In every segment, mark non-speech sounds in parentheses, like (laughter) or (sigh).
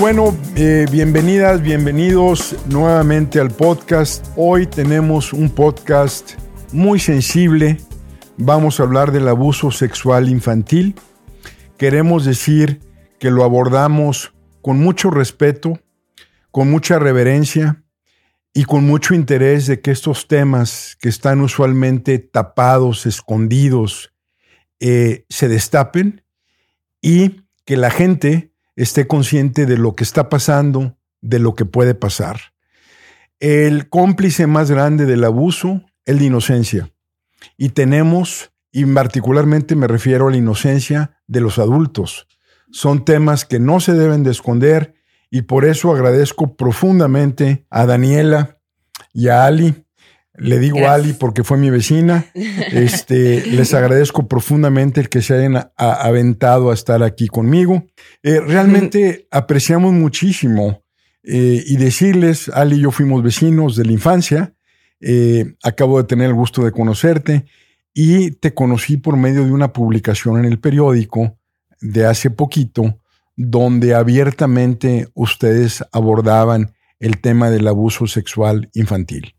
bueno, eh, bienvenidas, bienvenidos nuevamente al podcast. Hoy tenemos un podcast muy sensible. Vamos a hablar del abuso sexual infantil. Queremos decir que lo abordamos con mucho respeto, con mucha reverencia y con mucho interés de que estos temas que están usualmente tapados, escondidos, eh, se destapen y que la gente esté consciente de lo que está pasando, de lo que puede pasar. El cómplice más grande del abuso es la inocencia. Y tenemos, y particularmente me refiero a la inocencia de los adultos. Son temas que no se deben de esconder y por eso agradezco profundamente a Daniela y a Ali le digo Ali porque fue mi vecina. (laughs) Este, les agradezco profundamente el que se hayan aventado a estar aquí conmigo. Eh, realmente (laughs) apreciamos muchísimo eh, y decirles, Ali y yo fuimos vecinos de la infancia. Eh, acabo de tener el gusto de conocerte y te conocí por medio de una publicación en el periódico de hace poquito, donde abiertamente ustedes abordaban el tema del abuso sexual infantil.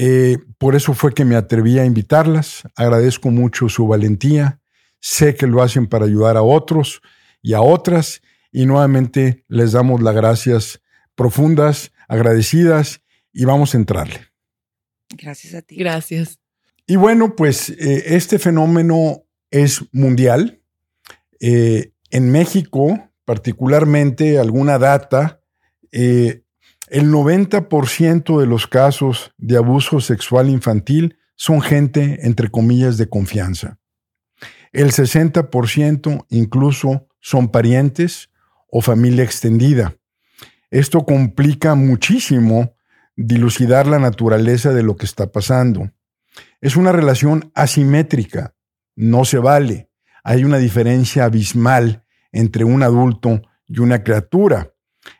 Eh, por eso fue que me atreví a invitarlas. Agradezco mucho su valentía. Sé que lo hacen para ayudar a otros y a otras. Y nuevamente les damos las gracias profundas, agradecidas y vamos a entrarle. Gracias a ti. Gracias. Y bueno, pues eh, este fenómeno es mundial. Eh, en México, particularmente, alguna data, el 90% de los casos de abuso sexual infantil son gente, entre comillas, de confianza. El 60% incluso son parientes o familia extendida. Esto complica muchísimo dilucidar la naturaleza de lo que está pasando. Es una relación asimétrica, no se vale. Hay una diferencia abismal entre un adulto y una criatura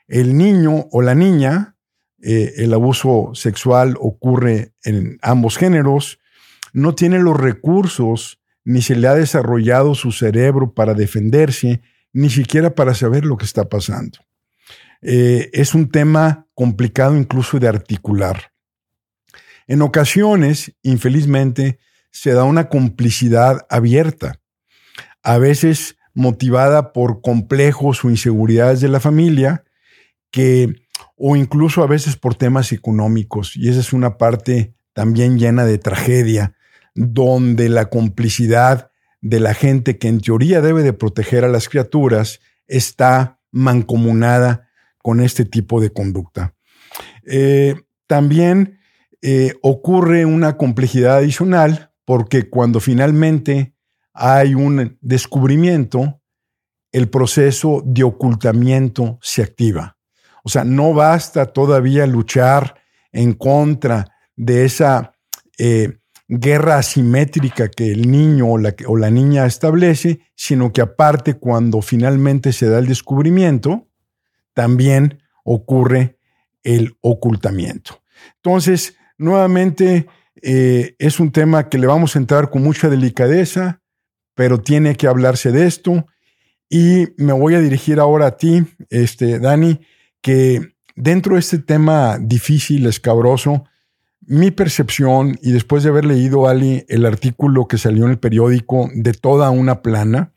el niño o la niña, eh, el abuso sexual ocurre en ambos géneros, no tiene los recursos ni se le ha desarrollado su cerebro para defenderse, ni siquiera para saber lo que está pasando. Eh, es un tema complicado incluso de articular. En ocasiones, infelizmente, se da una complicidad abierta, a veces motivada por complejos o inseguridades de la familia, que, o incluso a veces por temas económicos, y esa es una parte también llena de tragedia, donde la complicidad de la gente que en teoría debe de proteger a las criaturas está mancomunada con este tipo de conducta. Eh, también eh, ocurre una complejidad adicional porque cuando finalmente hay un descubrimiento, el proceso de ocultamiento se activa. O sea, no basta todavía luchar en contra de esa eh, guerra asimétrica que el niño o la, niña establece, sino que aparte cuando finalmente se da el descubrimiento, también ocurre el ocultamiento. Entonces, nuevamente, eh, es un tema que le vamos a entrar con mucha delicadeza, pero tiene que hablarse de esto. Y me voy a dirigir ahora a ti, este, Dani, que dentro de este tema difícil, escabroso, mi percepción, y después de haber leído, Ali, el artículo que salió en el periódico de toda una plana,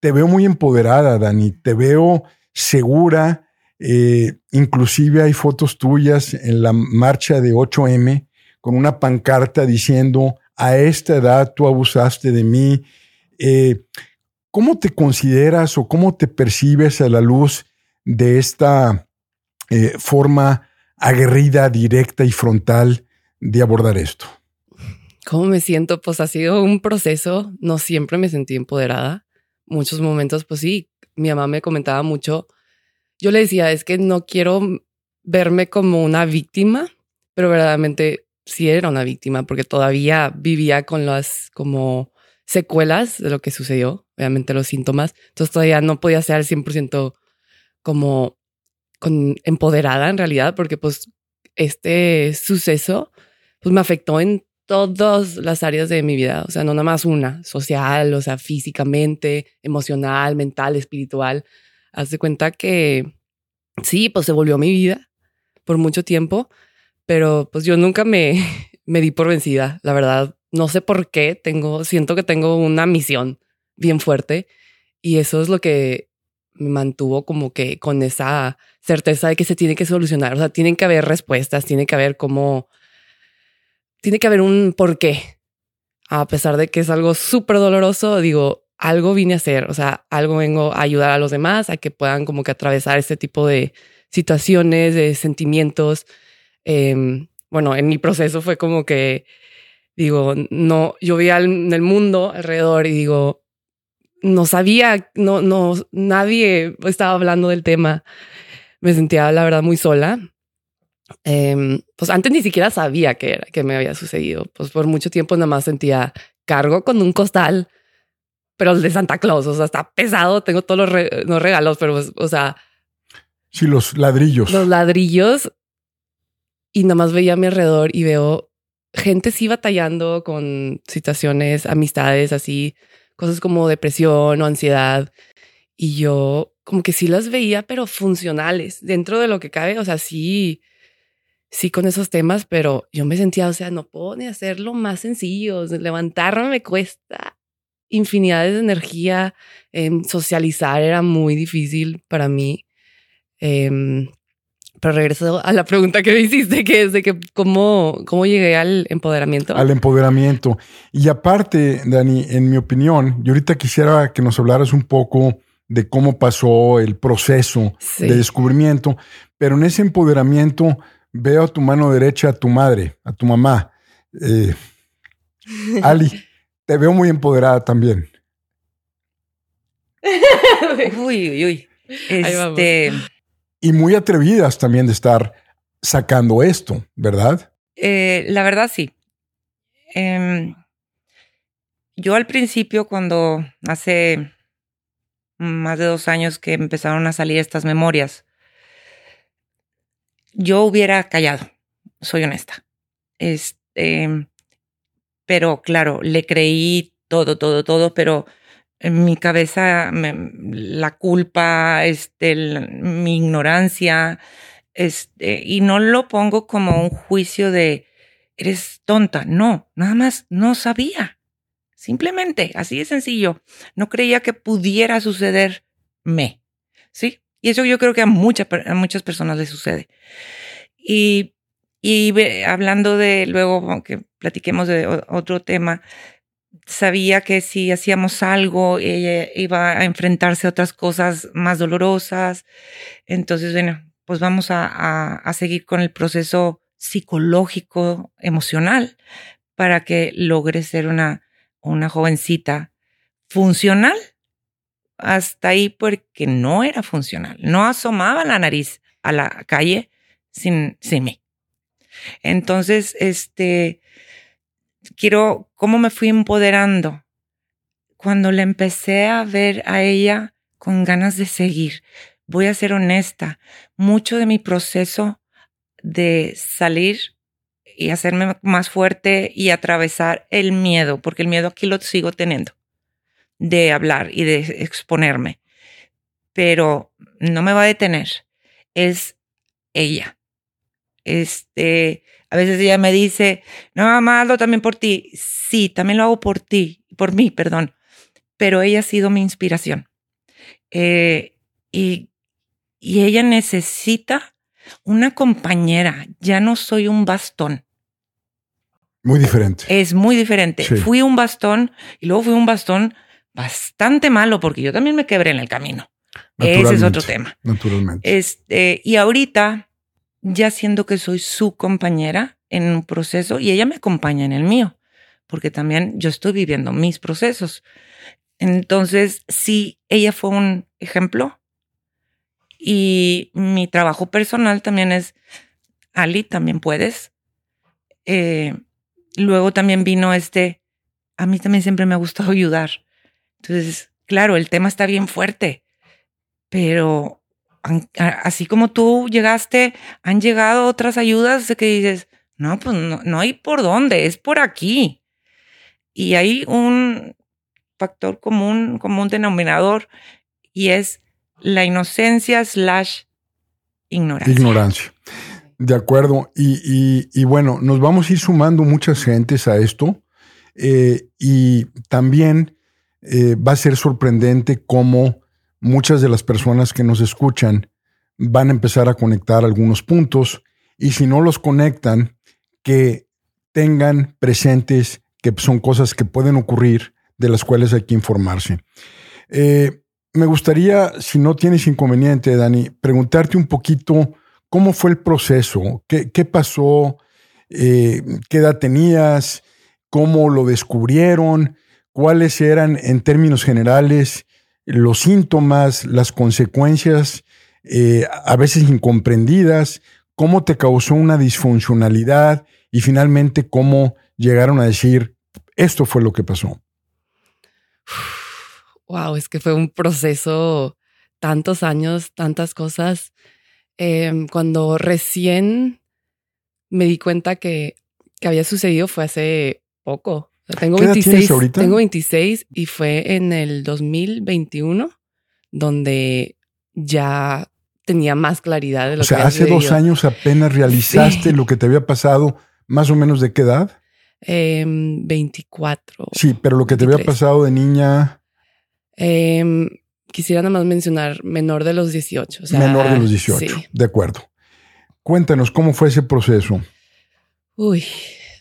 te veo muy empoderada, Dani, te veo segura, eh, inclusive hay fotos tuyas en la marcha de 8M con una pancarta diciendo, a esta edad tú abusaste de mí. Eh, ¿Cómo te consideras o cómo te percibes a la luz de esta eh, forma aguerrida, directa y frontal de abordar esto? ¿Cómo me siento? Pues ha sido un proceso, no siempre me sentí empoderada. Muchos momentos, pues sí, mi mamá me comentaba mucho. Yo le decía, es que no quiero verme como una víctima, pero verdaderamente sí era una víctima porque todavía vivía con las como secuelas de lo que sucedió, obviamente los síntomas. Entonces todavía no podía ser al 100% como empoderada en realidad, porque pues este suceso pues me afectó en todas las áreas de mi vida, o sea, no nada más una, social, o sea, físicamente, emocional, mental, espiritual. Haz de cuenta que sí, pues se volvió mi vida por mucho tiempo, pero pues yo nunca me, (laughs) me di por vencida, la verdad. No sé por qué tengo, siento que tengo una misión bien fuerte y eso es lo que me mantuvo como que con esa certeza de que se tiene que solucionar. O sea, tienen que haber respuestas, tiene que haber como, tiene que haber un porqué. A pesar de que es algo súper doloroso, digo, algo vine a hacer, o sea, algo vengo a ayudar a los demás a que puedan como que atravesar este tipo de situaciones, de sentimientos. Em, bueno, en mi proceso fue como que, digo, no, yo veía en el mundo alrededor y digo, no sabía, no, no, nadie estaba hablando del tema. Me sentía, la verdad, muy sola. Em, pues antes ni siquiera sabía qué era, que me había sucedido. Pues por mucho tiempo nada más sentía cargo con un costal, pero el de Santa Claus, o sea, está pesado. Tengo todos los, regalos, pero, pues, o sea. Sí, los ladrillos. Los ladrillos. Y nada más veía a mi alrededor y veo gente sí batallando con situaciones, amistades así cosas como depresión o ansiedad. Y yo como que sí las veía, pero funcionales dentro de lo que cabe. O sea, sí, sí con esos temas, pero yo me sentía, o sea, no puedo ni hacerlo más sencillo. Levantarme me cuesta infinidades de energía. Em, socializar era muy difícil para mí. Em, pero regreso a la pregunta que me hiciste, que es de que cómo, cómo llegué al empoderamiento. Al empoderamiento. Y aparte, Dani, en mi opinión, yo ahorita quisiera que nos hablaras un poco de cómo pasó el proceso de descubrimiento, pero en ese empoderamiento veo a tu mano derecha a tu madre, a tu mamá. Eh, (laughs) Ali, te veo muy empoderada también. (laughs) uy, uy, uy. Este, y muy atrevidas también de estar sacando esto, ¿verdad? Eh, la verdad sí. Em, yo al principio, cuando hace más de dos años que empezaron a salir estas memorias, yo hubiera callado, soy honesta. Este, pero claro, le creí todo, todo, todo, pero en mi cabeza la culpa, este, mi ignorancia, este, y no lo pongo como un juicio de eres tonta, no, nada más no sabía. Simplemente, así de sencillo. No creía que pudiera sucederme. ¿Sí? Y eso yo creo que a, muchas a muchas personas les sucede. Y, y hablando de, luego que platiquemos de otro tema, sabía que si hacíamos algo, ella iba a enfrentarse a otras cosas más dolorosas. Entonces, bueno, pues vamos a, a, seguir con el proceso psicológico, emocional, para que logre ser una, una jovencita funcional. Hasta ahí porque no era funcional, no asomaba la nariz a la calle sin, sin mí. Entonces, este, quiero, cómo me fui empoderando cuando le empecé a ver a ella con ganas de seguir. Voy a ser honesta, mucho de mi proceso de salir y hacerme más fuerte y atravesar el miedo, porque el miedo aquí lo sigo teniendo, de hablar y de exponerme, pero no me va a detener, es ella. Este, a veces ella me dice, no, mamá, hazlo también por ti. Sí, también lo hago por ti, por mí, perdón. Pero ella ha sido mi inspiración. Eh, y, y ella necesita una compañera. Ya no soy un bastón. Muy diferente. Es muy diferente. Fui un bastón y luego fui un bastón bastante malo porque yo también me quebré en el camino. Ese es otro tema. Naturalmente. Este, y ahorita ya siendo que soy su compañera en un proceso y ella me acompaña en el mío, porque también yo estoy viviendo mis procesos. Entonces, sí, ella fue un ejemplo y mi trabajo personal también es, Ali, también puedes. Eh, luego también vino este, a mí también siempre me ha gustado ayudar. Entonces, claro, el tema está bien fuerte, pero así como tú llegaste, han llegado otras ayudas que dices, no, pues no, hay por dónde, es por aquí. Y hay un factor común, común denominador, y es la inocencia slash ignorancia. Ignorancia. De acuerdo. Y, bueno, nos vamos a ir sumando muchas gentes a esto. Eh, y también eh, va a ser sorprendente cómo muchas de las personas que nos escuchan van a empezar a conectar algunos puntos. Y si no los conectan, que tengan presentes que son cosas que pueden ocurrir, de las cuales hay que informarse. Eh, me gustaría, si no tienes inconveniente, Dani, preguntarte un poquito cómo fue el proceso, qué, pasó, eh, qué edad tenías, cómo lo descubrieron, cuáles eran en términos generales los síntomas, las consecuencias, eh, a veces incomprendidas, cómo te causó una disfuncionalidad y finalmente cómo llegaron a decir, esto fue lo que pasó (sighs) wow, es que fue un proceso, tantos años, tantas cosas. Em, cuando recién me di cuenta que, que, había sucedido fue hace poco. Tengo 26, ahorita? Tengo 26 y fue en el 2021 donde ya tenía más claridad de lo o sea, hace dos años apenas realizaste lo que te había pasado, más o menos de qué edad? 24. Em, sí, pero lo que te había pasado de niña. Em, quisiera nada más mencionar menor de los 18. menor de los 18, de acuerdo. Cuéntanos cómo fue ese proceso. Uy,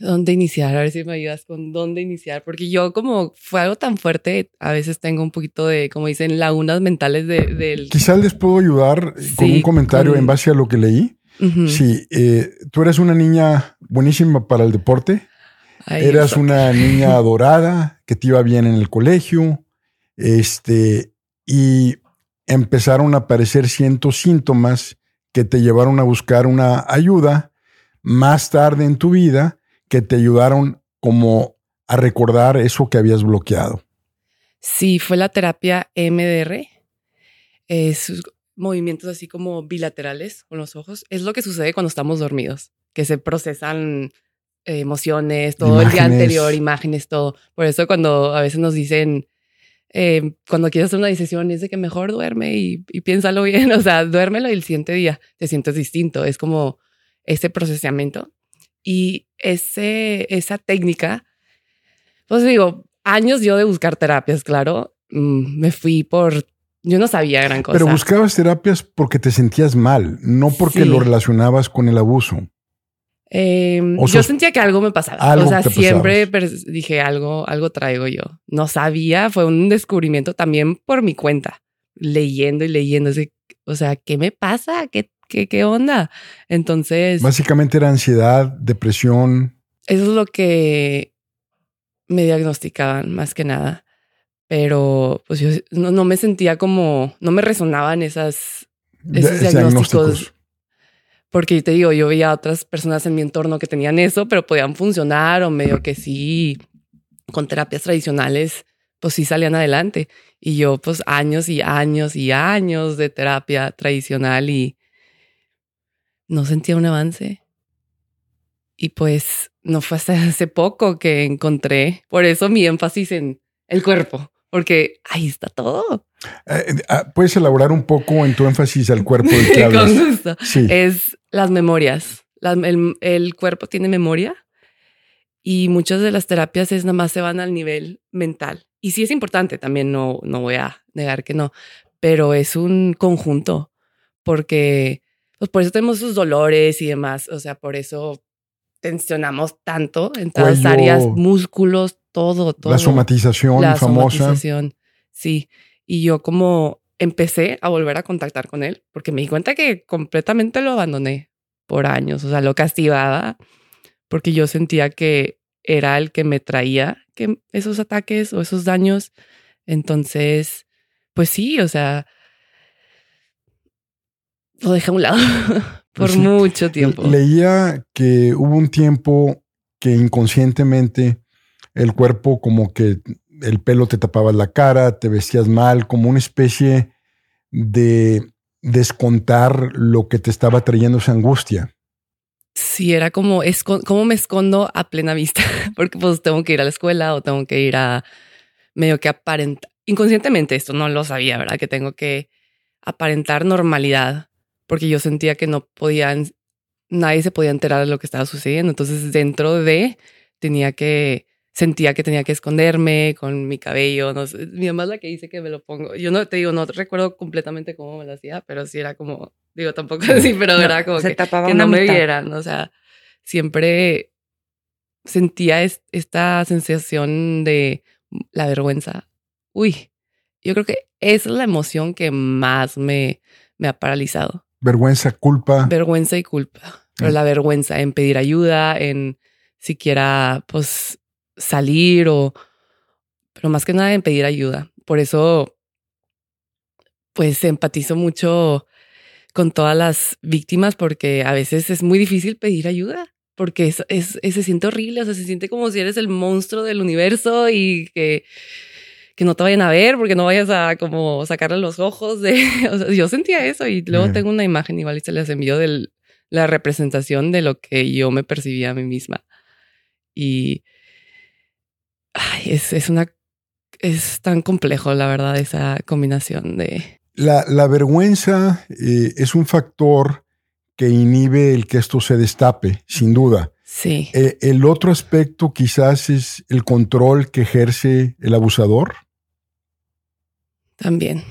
¿dónde iniciar? A ver si me ayudas con dónde iniciar, porque yo como fue algo tan fuerte, a veces tengo un poquito de, como dicen, lagunas mentales de, del... Quizás les puedo ayudar con un comentario en base a lo que leí. Sí, eh, tú eres una niña buenísima para el deporte. Eras una niña (laughs) adorada, que te iba bien en el colegio, este, y empezaron a aparecer cientos síntomas que te llevaron a buscar una ayuda más tarde en tu vida que te ayudaron como a recordar eso que habías bloqueado. Sí, fue la terapia MDR. Es movimientos así como bilaterales con los ojos. Es lo que sucede cuando estamos dormidos, que se procesan emociones, todo el día anterior, imágenes, todo. Por eso cuando a veces nos dicen, eh, cuando quieres hacer una decisión, es de que mejor duerme y, piénsalo bien, (laughs) o sea, duérmelo y el siguiente día te sientes distinto. Es como ese procesamiento. Y ese, esa técnica, pues digo, años yo de buscar terapias, claro, mm, me fui por yo no sabía gran cosa. Pero buscabas terapias porque te sentías mal, no porque lo relacionabas con el abuso. Em, yo sentía que algo me pasaba. o sea, siempre dije algo, algo traigo yo. No sabía, fue un descubrimiento también por mi cuenta, leyendo y leyendo. O sea, ¿qué me pasa? ¿Qué, qué, qué onda? Entonces. Básicamente era ansiedad, depresión. Eso es lo que me diagnosticaban más que nada. Pero pues yo no, me sentía como, no me resonaban esas, esos diagnósticos porque te digo, yo veía a otras personas en mi entorno que tenían eso, pero podían funcionar o medio que sí, con terapias tradicionales, pues sí salían adelante. Y yo pues años y años y años de terapia tradicional y no sentía un avance. Y pues no fue hasta (laughs) hace poco que encontré, por eso mi énfasis en el cuerpo, porque ahí está todo. Eh, ah, ¿Puedes elaborar un poco en tu énfasis al cuerpo del que (laughs) hablas? Con gusto. Sí. Es las memorias. el, cuerpo tiene memoria y muchas de las terapias es nada más se van al nivel mental. Y sí es importante, también no, no voy a negar que no, pero es un conjunto porque pues por eso tenemos sus dolores y demás. O sea, por eso tensionamos tanto en todas las áreas, músculos, todo, todo. La somatización la famosa. Somatización, sí. Y yo como empecé a volver a contactar con él porque me di cuenta que completamente lo abandoné por años, o sea, lo castigaba porque yo sentía que era el que me traía que esos ataques o esos daños. Entonces, pues sí, o sea, lo dejé a un lado (laughs) por mucho tiempo. Leía que hubo un tiempo que inconscientemente el cuerpo como que el pelo te tapaba la cara, te vestías mal, como una especie de descontar lo que te estaba trayendo esa angustia. Sí, era como, ¿cómo me escondo a plena vista? (laughs) Porque pues tengo que ir a la escuela o tengo que ir a medio que aparentar. Inconscientemente esto no lo sabía, ¿verdad? Que tengo que aparentar normalidad porque yo sentía que no podían, nadie se podía enterar de lo que estaba sucediendo. Entonces dentro de tenía que, sentía que tenía que esconderme con mi cabello. No sé, mi mamá es la que dice que me lo pongo. Yo no te digo, no recuerdo completamente cómo me lo hacía, pero sí era como, digo, tampoco así, pero era como que, que no me vieran. O sea, siempre sentía esta sensación de la vergüenza. Uy, yo creo que es la emoción que más me, me ha paralizado. Vergüenza, culpa. Vergüenza y culpa. Pero mm. la vergüenza en pedir ayuda, en siquiera pues salir o, pero más que nada en pedir ayuda. Por eso, pues empatizo mucho con todas las víctimas porque a veces es muy difícil pedir ayuda porque es, es, se siente horrible, o sea, se siente como si eres el monstruo del universo y que, que no te vayan a ver porque no vayas a como sacarle los ojos de, (laughs) o sea, yo sentía eso y luego tengo una imagen igual y se les envió de la representación de lo que yo me percibía a mí misma. Y ay, es, es una, es tan complejo, la verdad, esa combinación de... La, la vergüenza eh, es un factor que inhibe el que esto se destape, sin duda. Sí. Eh, el otro aspecto quizás es el control que ejerce el abusador. También.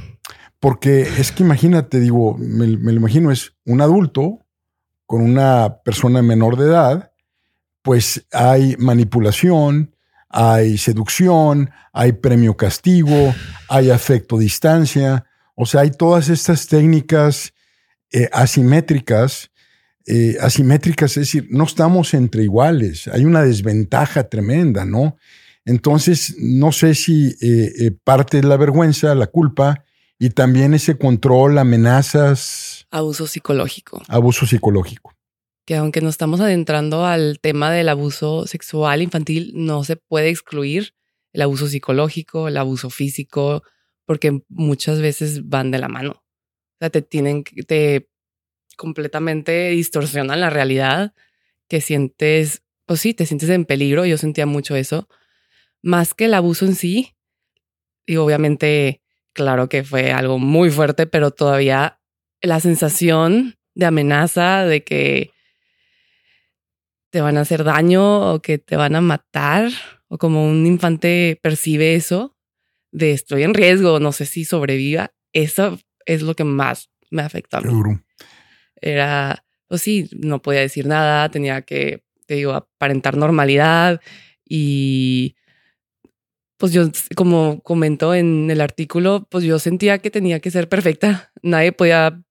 Porque es que imagínate, digo, me, lo imagino, es un adulto con una persona menor de edad, pues hay manipulación, hay seducción, hay premio castigo, hay afecto distancia, o sea, hay todas estas técnicas eh, asimétricas, eh, asimétricas, es decir, no estamos entre iguales, hay una desventaja tremenda, ¿no? Entonces, no sé si eh, parte de la vergüenza, la culpa y también ese control, amenazas. Abuso psicológico. Abuso psicológico. Que aunque nos estamos adentrando al tema del abuso sexual infantil, no se puede excluir el abuso psicológico, el abuso físico, porque muchas veces van de la mano sea, te tienen, te completamente distorsionan la realidad, que sientes, pues sí, te sientes en peligro. Yo sentía mucho eso. Más que el abuso en sí. Y obviamente, claro que fue algo muy fuerte, pero todavía la sensación de amenaza, de que te van a hacer daño o que te van a matar, o como un infante percibe eso, de estoy en riesgo, no sé si sobreviva, eso es lo que más me afectó a mí. Era, pues sí, no podía decir nada, tenía que, te digo, aparentar normalidad y pues yo, como comentó en el artículo, pues yo sentía que tenía que ser perfecta. Nadie podía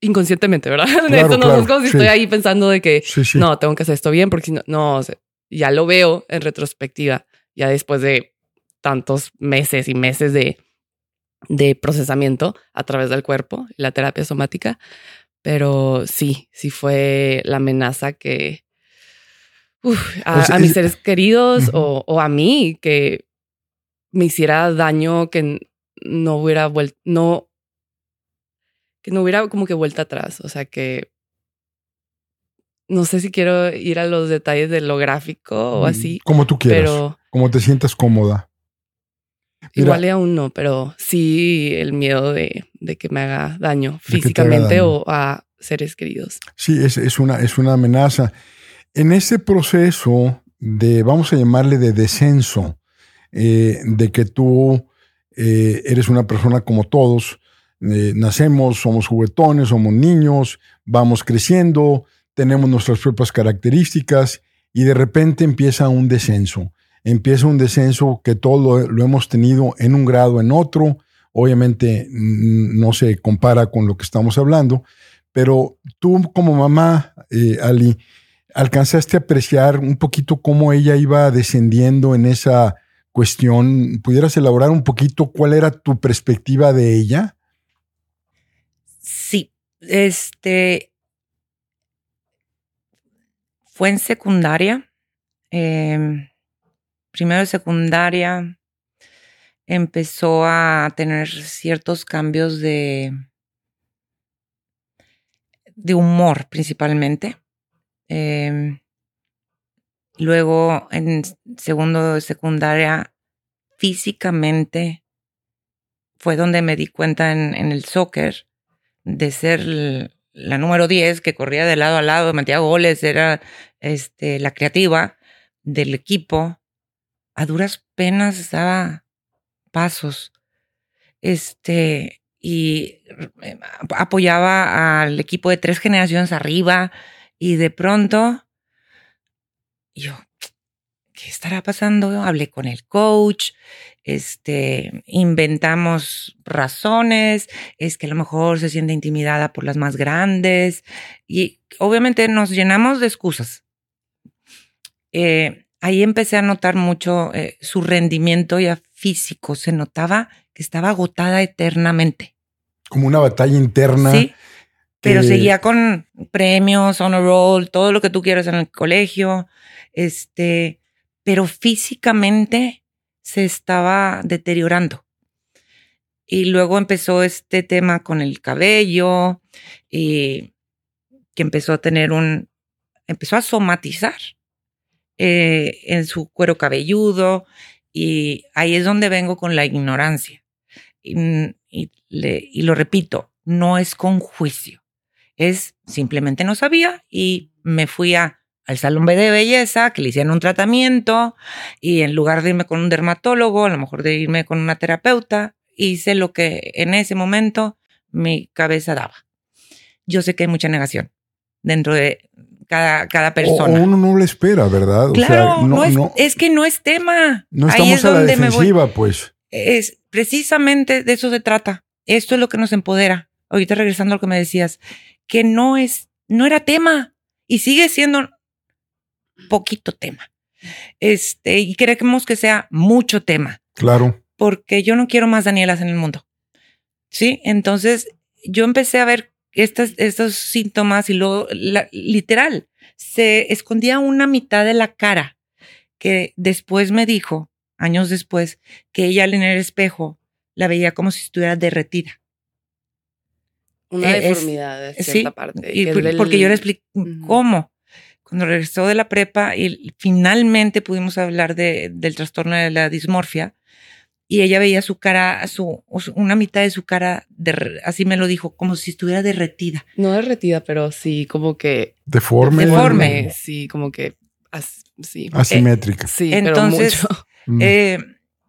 inconscientemente, ¿verdad? (laughs) esto no es como si estoy ahí pensando de que no, tengo que hacer esto bien, porque si no, no, ya lo veo en retrospectiva, ya después de tantos meses y meses de, de procesamiento a través del cuerpo, la terapia somática. Pero sí, sí fue la amenaza que a, mis seres queridos o, a mí que me hiciera daño que no hubiera vuelto, no, que no hubiera como que vuelta atrás. O sea que no sé si quiero ir a los detalles de lo gráfico o mm, así. Como tú quieras. Pero, como te sientas cómoda. Igual aún no, pero sí el miedo de, que me haga daño físicamente o a seres queridos. Sí, es, una, es una amenaza. En ese proceso de, vamos a llamarle de descenso, eh, de que tú eh, eres una persona como todos, eh, nacemos, somos juguetones, somos niños, vamos creciendo, tenemos nuestras propias características y de repente empieza un descenso empieza un descenso que todo lo, hemos tenido en un grado, en otro. Obviamente no se compara con lo que estamos hablando, pero tú como mamá, Ali, alcanzaste a apreciar un poquito cómo ella iba descendiendo en esa cuestión. ¿Pudieras elaborar un poquito cuál era tu perspectiva de ella? Sí, este fue en secundaria. Em, primero de secundaria empezó a tener ciertos cambios de, de humor principalmente. Em, luego en segundo de secundaria físicamente fue donde me di cuenta en, el soccer de ser la número 10 que corría de lado a lado, metía goles, era este, la creativa del equipo. A duras penas daba pasos. Este, y eh, apoyaba al equipo de tres generaciones arriba y de pronto yo, ¿qué estará pasando? Hablé con el coach, este, inventamos razones, es que a lo mejor se siente intimidada por las más grandes y obviamente nos llenamos de excusas. Eh, ahí empecé a notar mucho eh, su rendimiento ya físico, se notaba que estaba agotada eternamente. Como una batalla interna. Sí, pero seguía con premios, honor roll, todo lo que tú quieras en el colegio, este, pero físicamente se estaba deteriorando. Y luego empezó este tema con el cabello y que empezó a tener un, empezó a somatizar eh, en su cuero cabelludo y ahí es donde vengo con la ignorancia. Y, y lo repito, no es con juicio, es simplemente no sabía y me fui a al salón de belleza, que le hicieron un tratamiento y en lugar de irme con un dermatólogo, a lo mejor de irme con una terapeuta, hice lo que en ese momento mi cabeza daba. Yo sé que hay mucha negación dentro de cada, cada persona. O uno no le espera, ¿verdad? claro, no, es, es, que no es tema. No estamos a la defensiva, pues. Es precisamente de eso se trata. Esto es lo que nos empodera. Ahorita regresando a lo que me decías, que no es, no era tema y sigue siendo poquito tema. Este, y queremos que sea mucho tema. Claro. Porque yo no quiero más Danielas en el mundo. Sí, entonces yo empecé a ver estas, estos síntomas y luego, literal, se escondía una mitad de la cara que después me dijo, años después, que ella en el espejo la veía como si estuviera derretida. Una deformidad de cierta parte. Y porque yo le expliqué cómo cuando regresó de la prepa y finalmente pudimos hablar de, del trastorno de la dismorfia y ella veía su cara, su, una mitad de su cara, así me lo dijo, como si estuviera derretida. No derretida, pero sí, como que... Deforme. Deforme, sí, como que... sí. Asimétrica. sí, Entonces, pero mucho. Mm. Eh,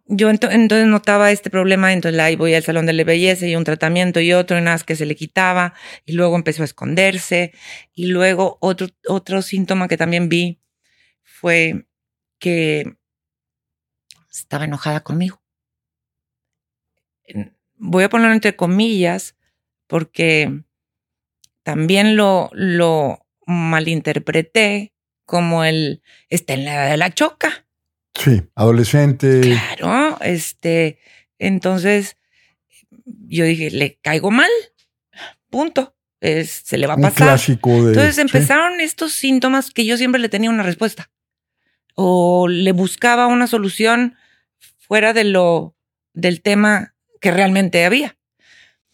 yo entonces notaba este problema, entonces ahí voy al salón de la belleza y un tratamiento y otro, y nada que se le quitaba, y luego empezó a esconderse, y luego otro, otro síntoma que también vi fue que estaba enojada conmigo. Voy a ponerlo entre comillas, porque también lo, lo malinterpreté como el está en la edad de la choca. Sí, adolescente. Claro, este, entonces yo dije, le caigo mal, punto. Es, se le va a pasar. Un clásico de, entonces empezaron estos síntomas que yo siempre le tenía una respuesta o le buscaba una solución fuera de lo del tema que realmente había.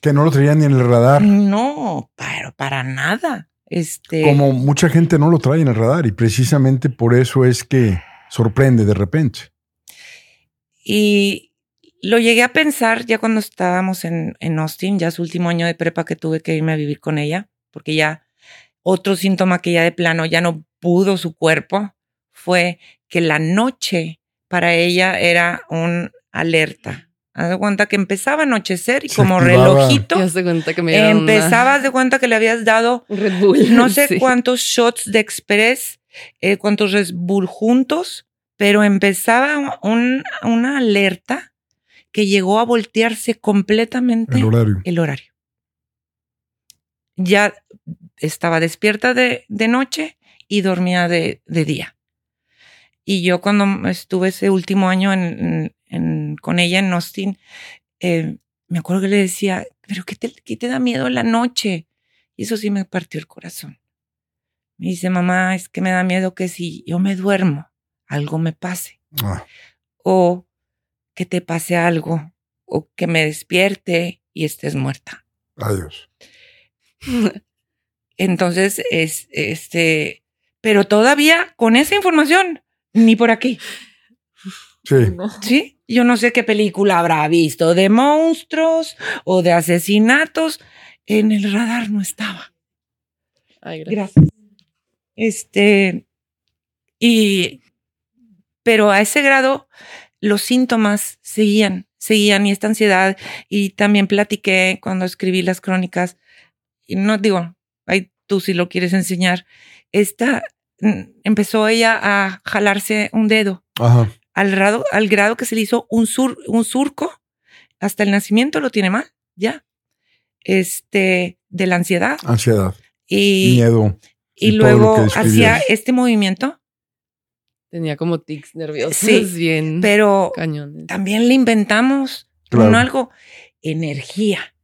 Que no lo traía ni en el radar. No, pero para nada. Este... Como mucha gente no lo trae en el radar y precisamente por eso es que sorprende de repente. Y lo llegué a pensar ya cuando estábamos en, en Austin, ya su último año de prepa que tuve que irme a vivir con ella, porque ya otro síntoma que ya de plano ya no pudo su cuerpo fue que la noche para ella era un alerta. Haz de cuenta que empezaba a anochecer y como relojito. cuenta que empezabas de cuenta que le habías dado no sé (laughs) cuántos shots de express eh, Red Bull juntos, pero empezaba una alerta que llegó a voltearse completamente el horario. El horario. Ya estaba despierta de, de noche y dormía de, de, día. Y yo cuando estuve ese último año en, en, con ella en Austin, eh, me acuerdo que le decía, pero ¿qué te, ¿qué te da miedo la noche? Y eso sí me partió el corazón. Me dice, mamá, es que me da miedo que si yo me duermo, algo me pase. Ah. O que te pase algo. O que me despierte y estés muerta. Adiós. (laughs) Entonces, es, este, pero todavía con esa información, ni por aquí. Sí. Sí, yo no sé qué película habrá visto de monstruos o de asesinatos. En el radar no estaba. Ay, gracias. gracias. Este, y, pero a ese grado, los síntomas seguían, seguían y esta ansiedad. Y también platiqué cuando escribí las crónicas, y no digo, ay, tú si lo quieres enseñar, esta, empezó ella a jalarse un dedo. Al grado, al grado que se le hizo un, sur, un surco, hasta el nacimiento lo tiene mal, ya. Este, de la ansiedad. Ansiedad. Y miedo. Y, luego hacía este movimiento. Tenía como tics nerviosos sí, bien pero también le inventamos con algo, energía.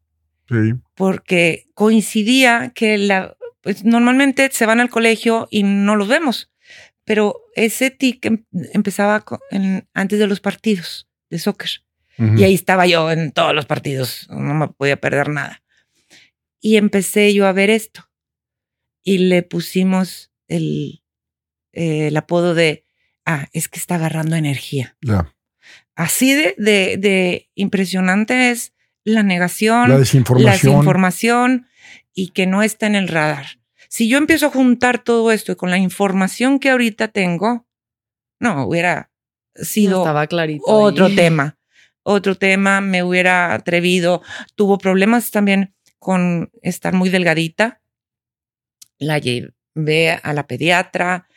Sí. Porque coincidía que la, pues normalmente se van al colegio y no los vemos, pero ese tic em, empezaba antes de los partidos de soccer. Y ahí estaba yo en todos los partidos, no me podía perder nada. Y empecé yo a ver esto y le pusimos el, eh, el apodo de, ah, es que está agarrando energía. Así de, de, de, impresionante es la negación, la desinformación. la desinformación y que no está en el radar. Si yo empiezo a juntar todo esto y con la información que ahorita tengo, no, hubiera sido otro (laughs) tema. Otro tema, me hubiera atrevido. Tuvo problemas también con estar muy delgadita la llevé a la pediatra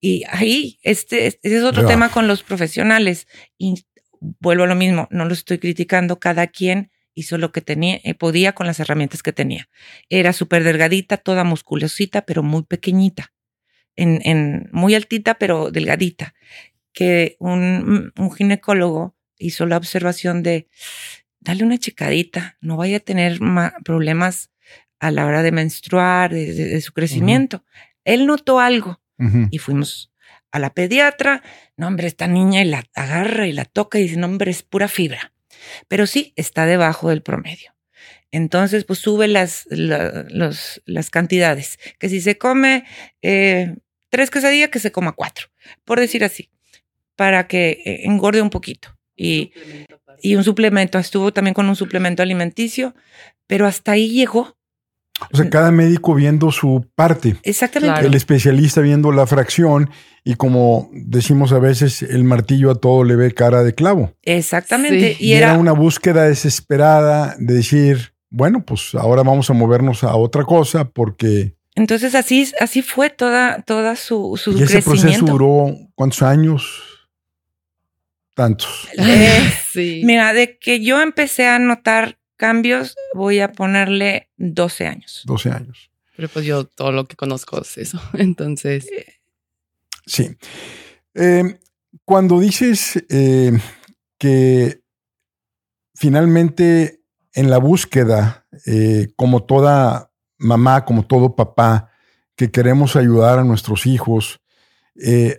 y ahí este, este es otro tema con los profesionales y vuelvo a lo mismo, no lo estoy criticando, cada quien hizo lo que tenía, eh, podía con las herramientas que tenía. Era súper delgadita, toda musculosita, pero muy pequeñita, en, en, muy altita, pero delgadita, que un, un ginecólogo hizo la observación de, dale una checadita, no vaya a tener problemas a la hora de menstruar, de, su crecimiento. Él notó algo y fuimos a la pediatra. No, hombre, esta niña y la agarra y la toca y dice, no, hombre, es pura fibra. Pero sí, está debajo del promedio. Entonces, pues sube las, los, las cantidades. Que si se come eh, tres quesadillas, que se coma cuatro, por decir así, para que eh, engorde un poquito. Y, y un suplemento, estuvo también con un suplemento alimenticio, pero hasta ahí llegó o sea, cada médico viendo su parte. Exactamente. El especialista viendo la fracción y como decimos a veces, el martillo a todo le ve cara de clavo. Exactamente. Y, era... una búsqueda desesperada de decir, bueno, pues ahora vamos a movernos a otra cosa porque... Entonces así, así fue toda, toda su, su ¿Y ese proceso duró cuántos años? Tantos. Eh, (laughs) sí. Mira, de que yo empecé a notar cambios, voy a ponerle 12 años. 12 años. Pero pues yo todo lo que conozco es eso. (laughs) Entonces. Sí. Eh, cuando dices eh, que finalmente en la búsqueda, eh, como toda mamá, como todo papá, que queremos ayudar a nuestros hijos,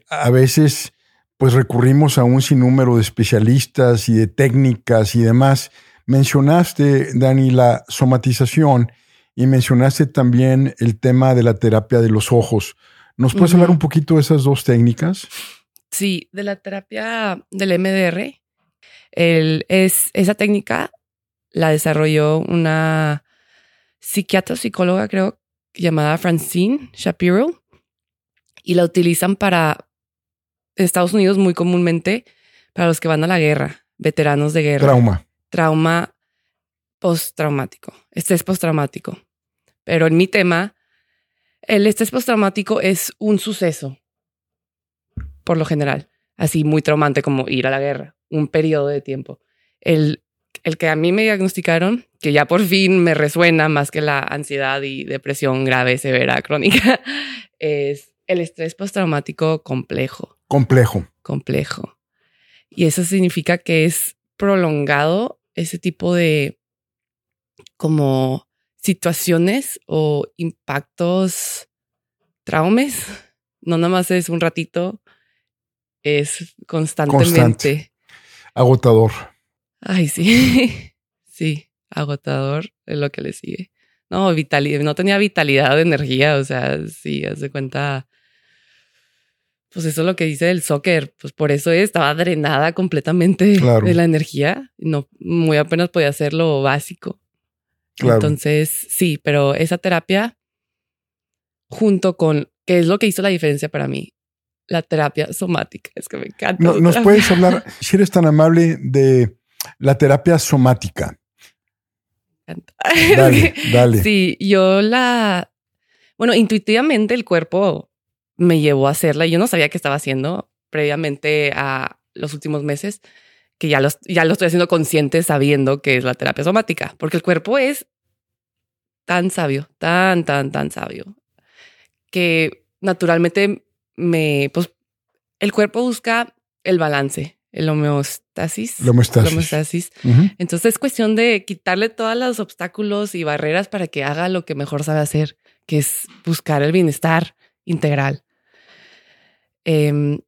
a veces pues recurrimos a un sinnúmero de especialistas y de técnicas y demás Mencionaste, Dani, la somatización y mencionaste también el tema de la terapia de los ojos. ¿Nos puedes hablar un poquito de esas dos técnicas? Sí, de la terapia del MDR. es, esa técnica la desarrolló una psiquiatra psicóloga, creo, llamada Francine Shapiro, y la utilizan para Estados Unidos muy comúnmente para los que van a la guerra, veteranos de guerra. Trauma trauma postraumático, estrés postraumático. Pero en mi tema, el estrés postraumático es un suceso, por lo general, así muy traumante como ir a la guerra, un periodo de tiempo. El, el que a mí me diagnosticaron, que ya por fin me resuena más que la ansiedad y depresión grave, severa, crónica, (laughs) es el estrés postraumático complejo. Complejo. Complejo. Y eso significa que es prolongado ese tipo de como situaciones o impactos, traumes. (laughs) No nada más es un ratito, es constantemente. Agotador. Ay, sí. (laughs) sí, agotador es lo que le sigue. No, vitalidad, no tenía vitalidad energía, o sea, sí, haz de cuenta pues eso es lo que dice el soccer, pues por eso estaba drenada completamente de la energía, no muy apenas podía hacer lo básico. Entonces, sí, pero esa terapia junto con, ¿qué es lo que hizo la diferencia para mí? La terapia somática. Es que me encanta. No, ¿Nos terapia. puedes hablar, (laughs) si eres tan amable, de la terapia somática? (laughs) Dale, dale. Sí, yo la. Bueno, intuitivamente el cuerpo me llevó a hacerla y yo no sabía qué estaba haciendo previamente a los últimos meses, que ya, los, ya lo estoy haciendo consciente sabiendo que es la terapia somática, porque el cuerpo es tan sabio, tan, tan, tan sabio, que naturalmente me. Pues el cuerpo busca el balance, el homeostasis. La homeostasis. la homeostasis. Entonces es cuestión de quitarle todos los obstáculos y barreras para que haga lo que mejor sabe hacer, que es buscar el bienestar integral. Em,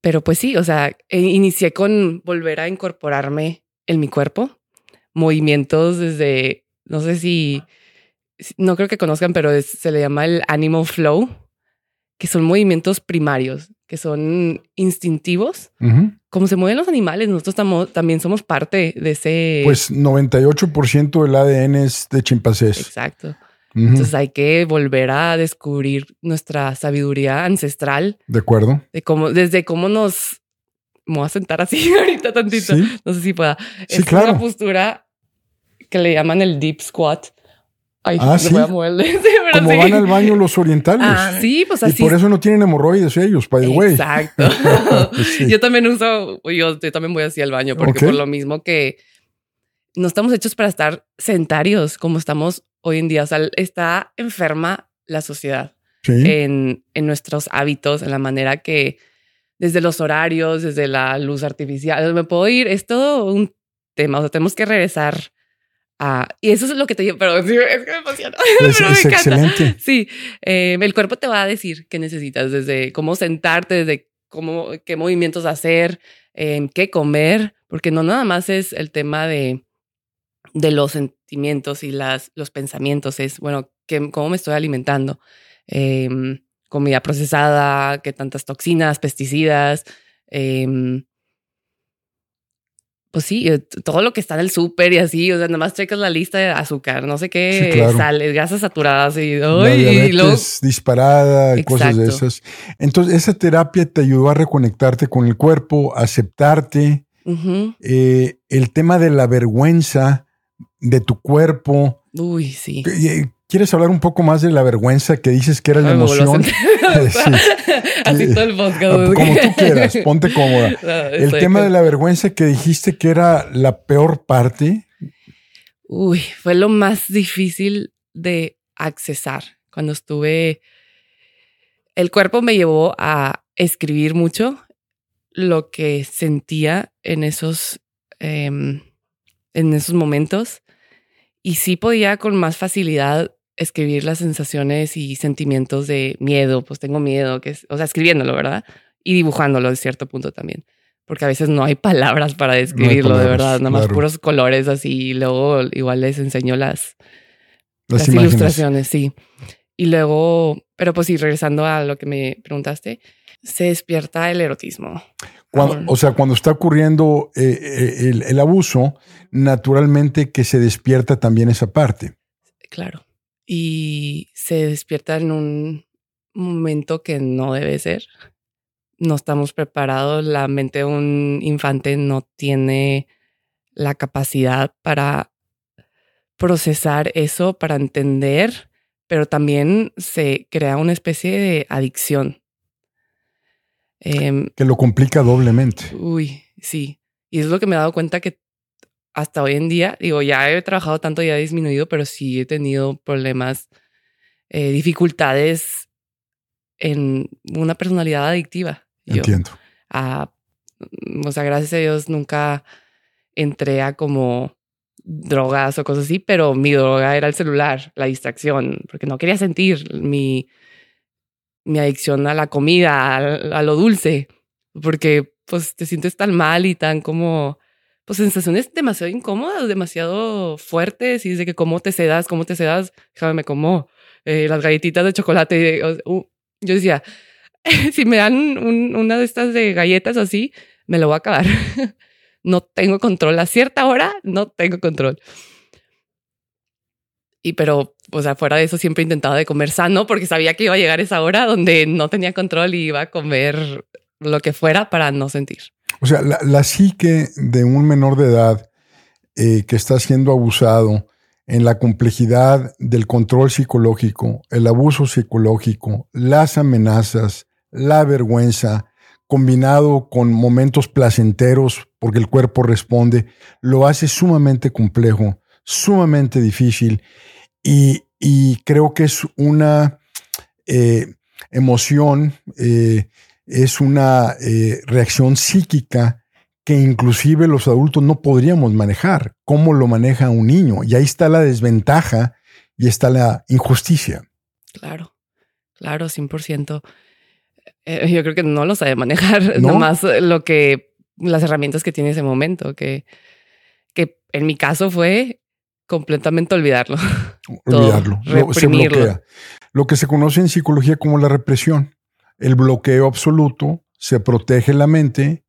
pero pues sí, o sea, e- inicié con volver a incorporarme en mi cuerpo, movimientos desde, no sé si, no creo que conozcan, pero es- se le llama el animal flow, que son movimientos primarios, que son instintivos como se mueven los animales, nosotros tamo- también somos parte de ese. Pues 98% del ADN es de chimpancés. exacto. Entonces hay que volver a descubrir nuestra sabiduría ancestral ¿De acuerdo? de cómo, desde cómo nos. Me voy a sentar así (laughs) ahorita tantito. Sí. No sé si pueda. Sí, es claro. una postura que le llaman el deep squat. Ay, Ah, me ¿sí? voy a mover. Sí, pero Como sí. van al baño los orientales. Ah, Sí, pues y así. por eso no tienen hemorroides ellos, by the way. Exacto. (laughs) Sí. Yo también uso, yo, yo también voy así al baño porque Ok. por lo mismo que no estamos hechos para estar sedentarios como estamos hoy en día. O sea, está enferma la sociedad Sí. en, en nuestros hábitos, en la manera que desde los horarios, desde la luz artificial, me puedo ir, es todo un tema. O sea, tenemos que regresar a... Y eso es lo que te digo, pero (laughs) es que me emociona. (laughs) es pero me es encanta. excelente. Sí, eh, el cuerpo te va a decir qué necesitas, desde cómo sentarte, desde cómo, qué movimientos hacer, eh, qué comer, porque no nada más es el tema de, de los sentimientos y las, los pensamientos, es, bueno, qué, cómo me estoy alimentando. Eh, comida procesada, qué tantas toxinas, pesticidas. eh, pues sí, eh, todo lo que está en el súper y así, o sea, nada más checas la lista de azúcar, no sé qué, Sí, claro. sales, grasas saturadas y, La y luego disparada y cosas de esas. Entonces, esa terapia te ayudó a reconectarte con el cuerpo, aceptarte. Eh, el tema de la vergüenza de tu cuerpo. Uy, sí. ¿Quieres hablar un poco más de la vergüenza que dices que era la emoción? sentar. (laughs) (laughs) Así Sí. todo el podcast. Ah, Como tú quieras, (laughs) ponte cómoda. No, El tema con- de la vergüenza que dijiste que era la peor parte. Uy, fue lo más difícil de accesar. Cuando estuve, el cuerpo me llevó a escribir mucho lo que sentía en esos, em, en esos momentos. Y sí podía con más facilidad escribir las sensaciones y sentimientos de miedo. Pues tengo miedo, que es, o sea, escribiéndolo, ¿verdad? Y dibujándolo de cierto punto también. Porque a veces no hay palabras para describirlo, de palabras, verdad. Nada más claro. puros colores así. Y luego igual les enseño las, Las, ilustraciones, sí. Y luego, pero pues sí, regresando a lo que me preguntaste, se despierta el erotismo. Cuando- o sea, cuando está ocurriendo eh, eh, el, el abuso, naturalmente que se despierta también esa parte. Claro. Y se despierta en un momento que no debe ser. No estamos preparados. La mente de un infante no tiene la capacidad para procesar eso, para entender, pero también se crea una especie de adicción. Em, Que lo complica doblemente. Uy, sí. Y es lo que me he dado cuenta que hasta hoy en día, digo, ya he trabajado tanto, ya he disminuido, pero sí he tenido problemas, eh, dificultades en una personalidad adictiva. Yo, Entiendo. a, o sea, gracias a Dios nunca entré a como drogas o cosas así, pero mi droga era el celular, la distracción, porque no quería sentir mi, mi adicción a la comida, a, lo dulce, porque pues te sientes tan mal y tan como, pues sensaciones demasiado incómodas, demasiado fuertes y desde que cómo te sedas, cómo te sedas, déjame me como eh, las galletitas de chocolate. uh, yo decía, (laughs) si me dan un- una de estas de galletas así, me lo voy a acabar. (laughs) no tengo control. A cierta hora no tengo control. Y pero, o sea, fuera de eso siempre intentaba de comer sano porque sabía que iba a llegar esa hora donde no tenía control y iba a comer lo que fuera para no sentir. O sea, la, psique de un menor de edad eh, que está siendo abusado en la complejidad del control psicológico, el abuso psicológico, las amenazas, la vergüenza, combinado con momentos placenteros porque el cuerpo responde, lo hace sumamente complejo, sumamente difícil y, creo que es una eh, emoción, eh, es una eh, reacción psíquica que inclusive los adultos no podríamos manejar. ¿Cómo lo maneja un niño? Y ahí está la desventaja y está la injusticia. Claro, claro, 100%. Eh, yo creo que no lo sabe manejar, (laughs) nomás lo que, las herramientas que tiene ese momento, que, que en mi caso fue completamente olvidarlo. (laughs) Olvidarlo, reprimirlo. Lo que se conoce en psicología como la represión, el bloqueo absoluto, se protege la mente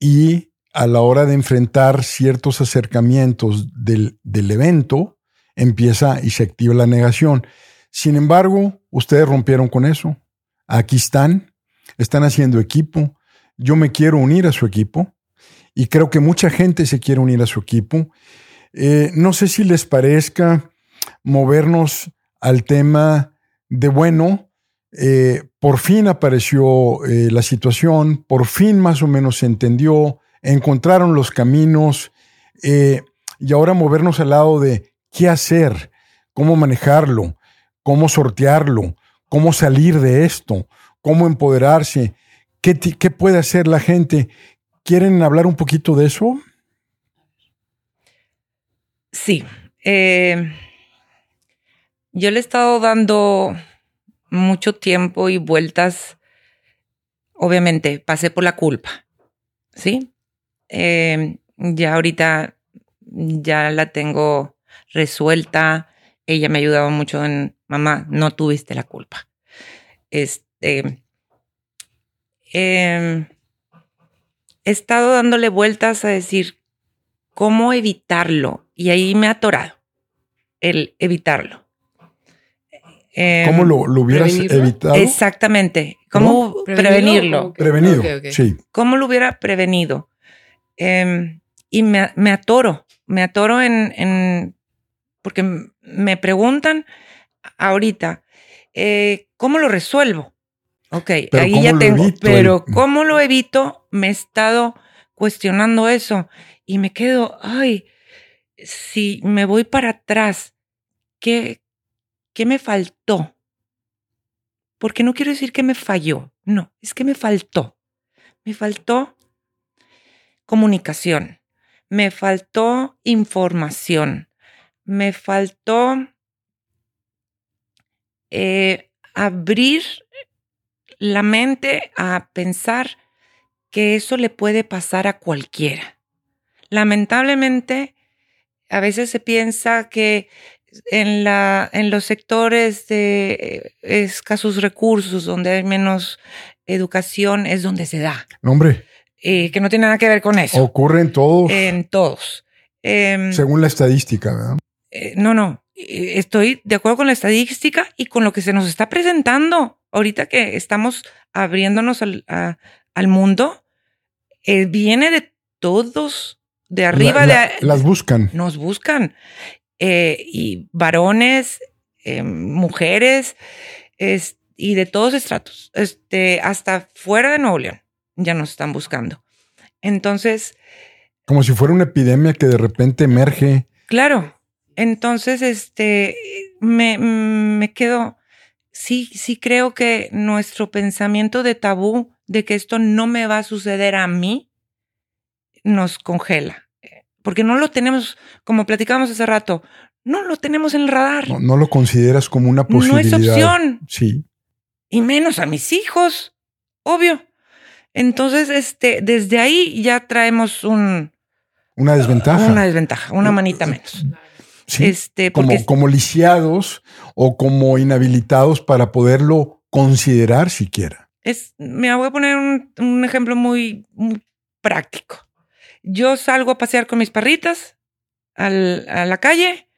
y a la hora de enfrentar ciertos acercamientos del, del evento, empieza y se activa la negación. Sin embargo, ustedes rompieron con eso. Aquí están, están haciendo equipo. Yo me quiero unir a su equipo y creo que mucha gente se quiere unir a su equipo. Eh, no sé si les parezca movernos al tema de, bueno, eh, por fin apareció eh, la situación, por fin más o menos se entendió, encontraron los caminos eh, y ahora movernos al lado de qué hacer, cómo manejarlo, cómo sortearlo, cómo salir de esto, cómo empoderarse, qué, qué puede hacer la gente. ¿Quieren hablar un poquito de eso? Sí. yo le he estado dando mucho tiempo y vueltas, obviamente pasé por la culpa, ¿sí? Eh, ya ahorita ya la tengo resuelta. Ella me ayudaba mucho en, mamá, no tuviste la culpa. Este, em, he estado dándole vueltas a decir cómo evitarlo y ahí me ha atorado el evitarlo. ¿Cómo lo, hubieras evitado? Exactamente. ¿Cómo prevenirlo? Prevenido, sí. ¿Cómo lo hubiera prevenido? Em, y me, atoro, me atoro en, porque me preguntan ahorita, eh, ¿cómo lo resuelvo? Ok, ahí ya tengo, pero ¿cómo lo evito? Me he estado cuestionando eso y me quedo, ay, si me voy para atrás, ¿qué, ¿Qué me faltó? Porque no quiero decir que me falló, no, es que me faltó. Me faltó comunicación, me faltó información, me faltó eh, abrir la mente a pensar que eso le puede pasar a cualquiera. Lamentablemente, a veces se piensa que en, la, en los sectores de eh, escasos recursos, donde hay menos educación, es donde se da. Hombre. Eh, que no tiene nada que ver con eso. Ocurre en todos. En todos. Em, Según la estadística, ¿verdad? Eh, no, no. Estoy de acuerdo con la estadística y con lo que se nos está presentando. Ahorita que estamos abriéndonos al, al mundo, viene de todos, de arriba. de, las buscan. Nos buscan. Eh, y varones, eh, mujeres, y de todos estratos, este, hasta fuera de Nuevo León, ya nos están buscando. Entonces... Como si fuera una epidemia que de repente emerge. Claro. Entonces, este, me, me quedo, sí, sí creo que nuestro pensamiento de tabú de que esto no me va a suceder a mí, nos congela porque no lo tenemos, como platicábamos hace rato, no lo tenemos en el radar. No, lo consideras como una posibilidad. No es opción. Sí. Y menos a mis hijos, obvio. Entonces, este, desde ahí ya traemos un... Una desventaja. Una desventaja, una manita menos. Sí, este, como, como lisiados o como inhabilitados para poderlo considerar siquiera. Es, me voy a poner un, ejemplo muy práctico. Yo salgo a pasear con mis perritas a la calle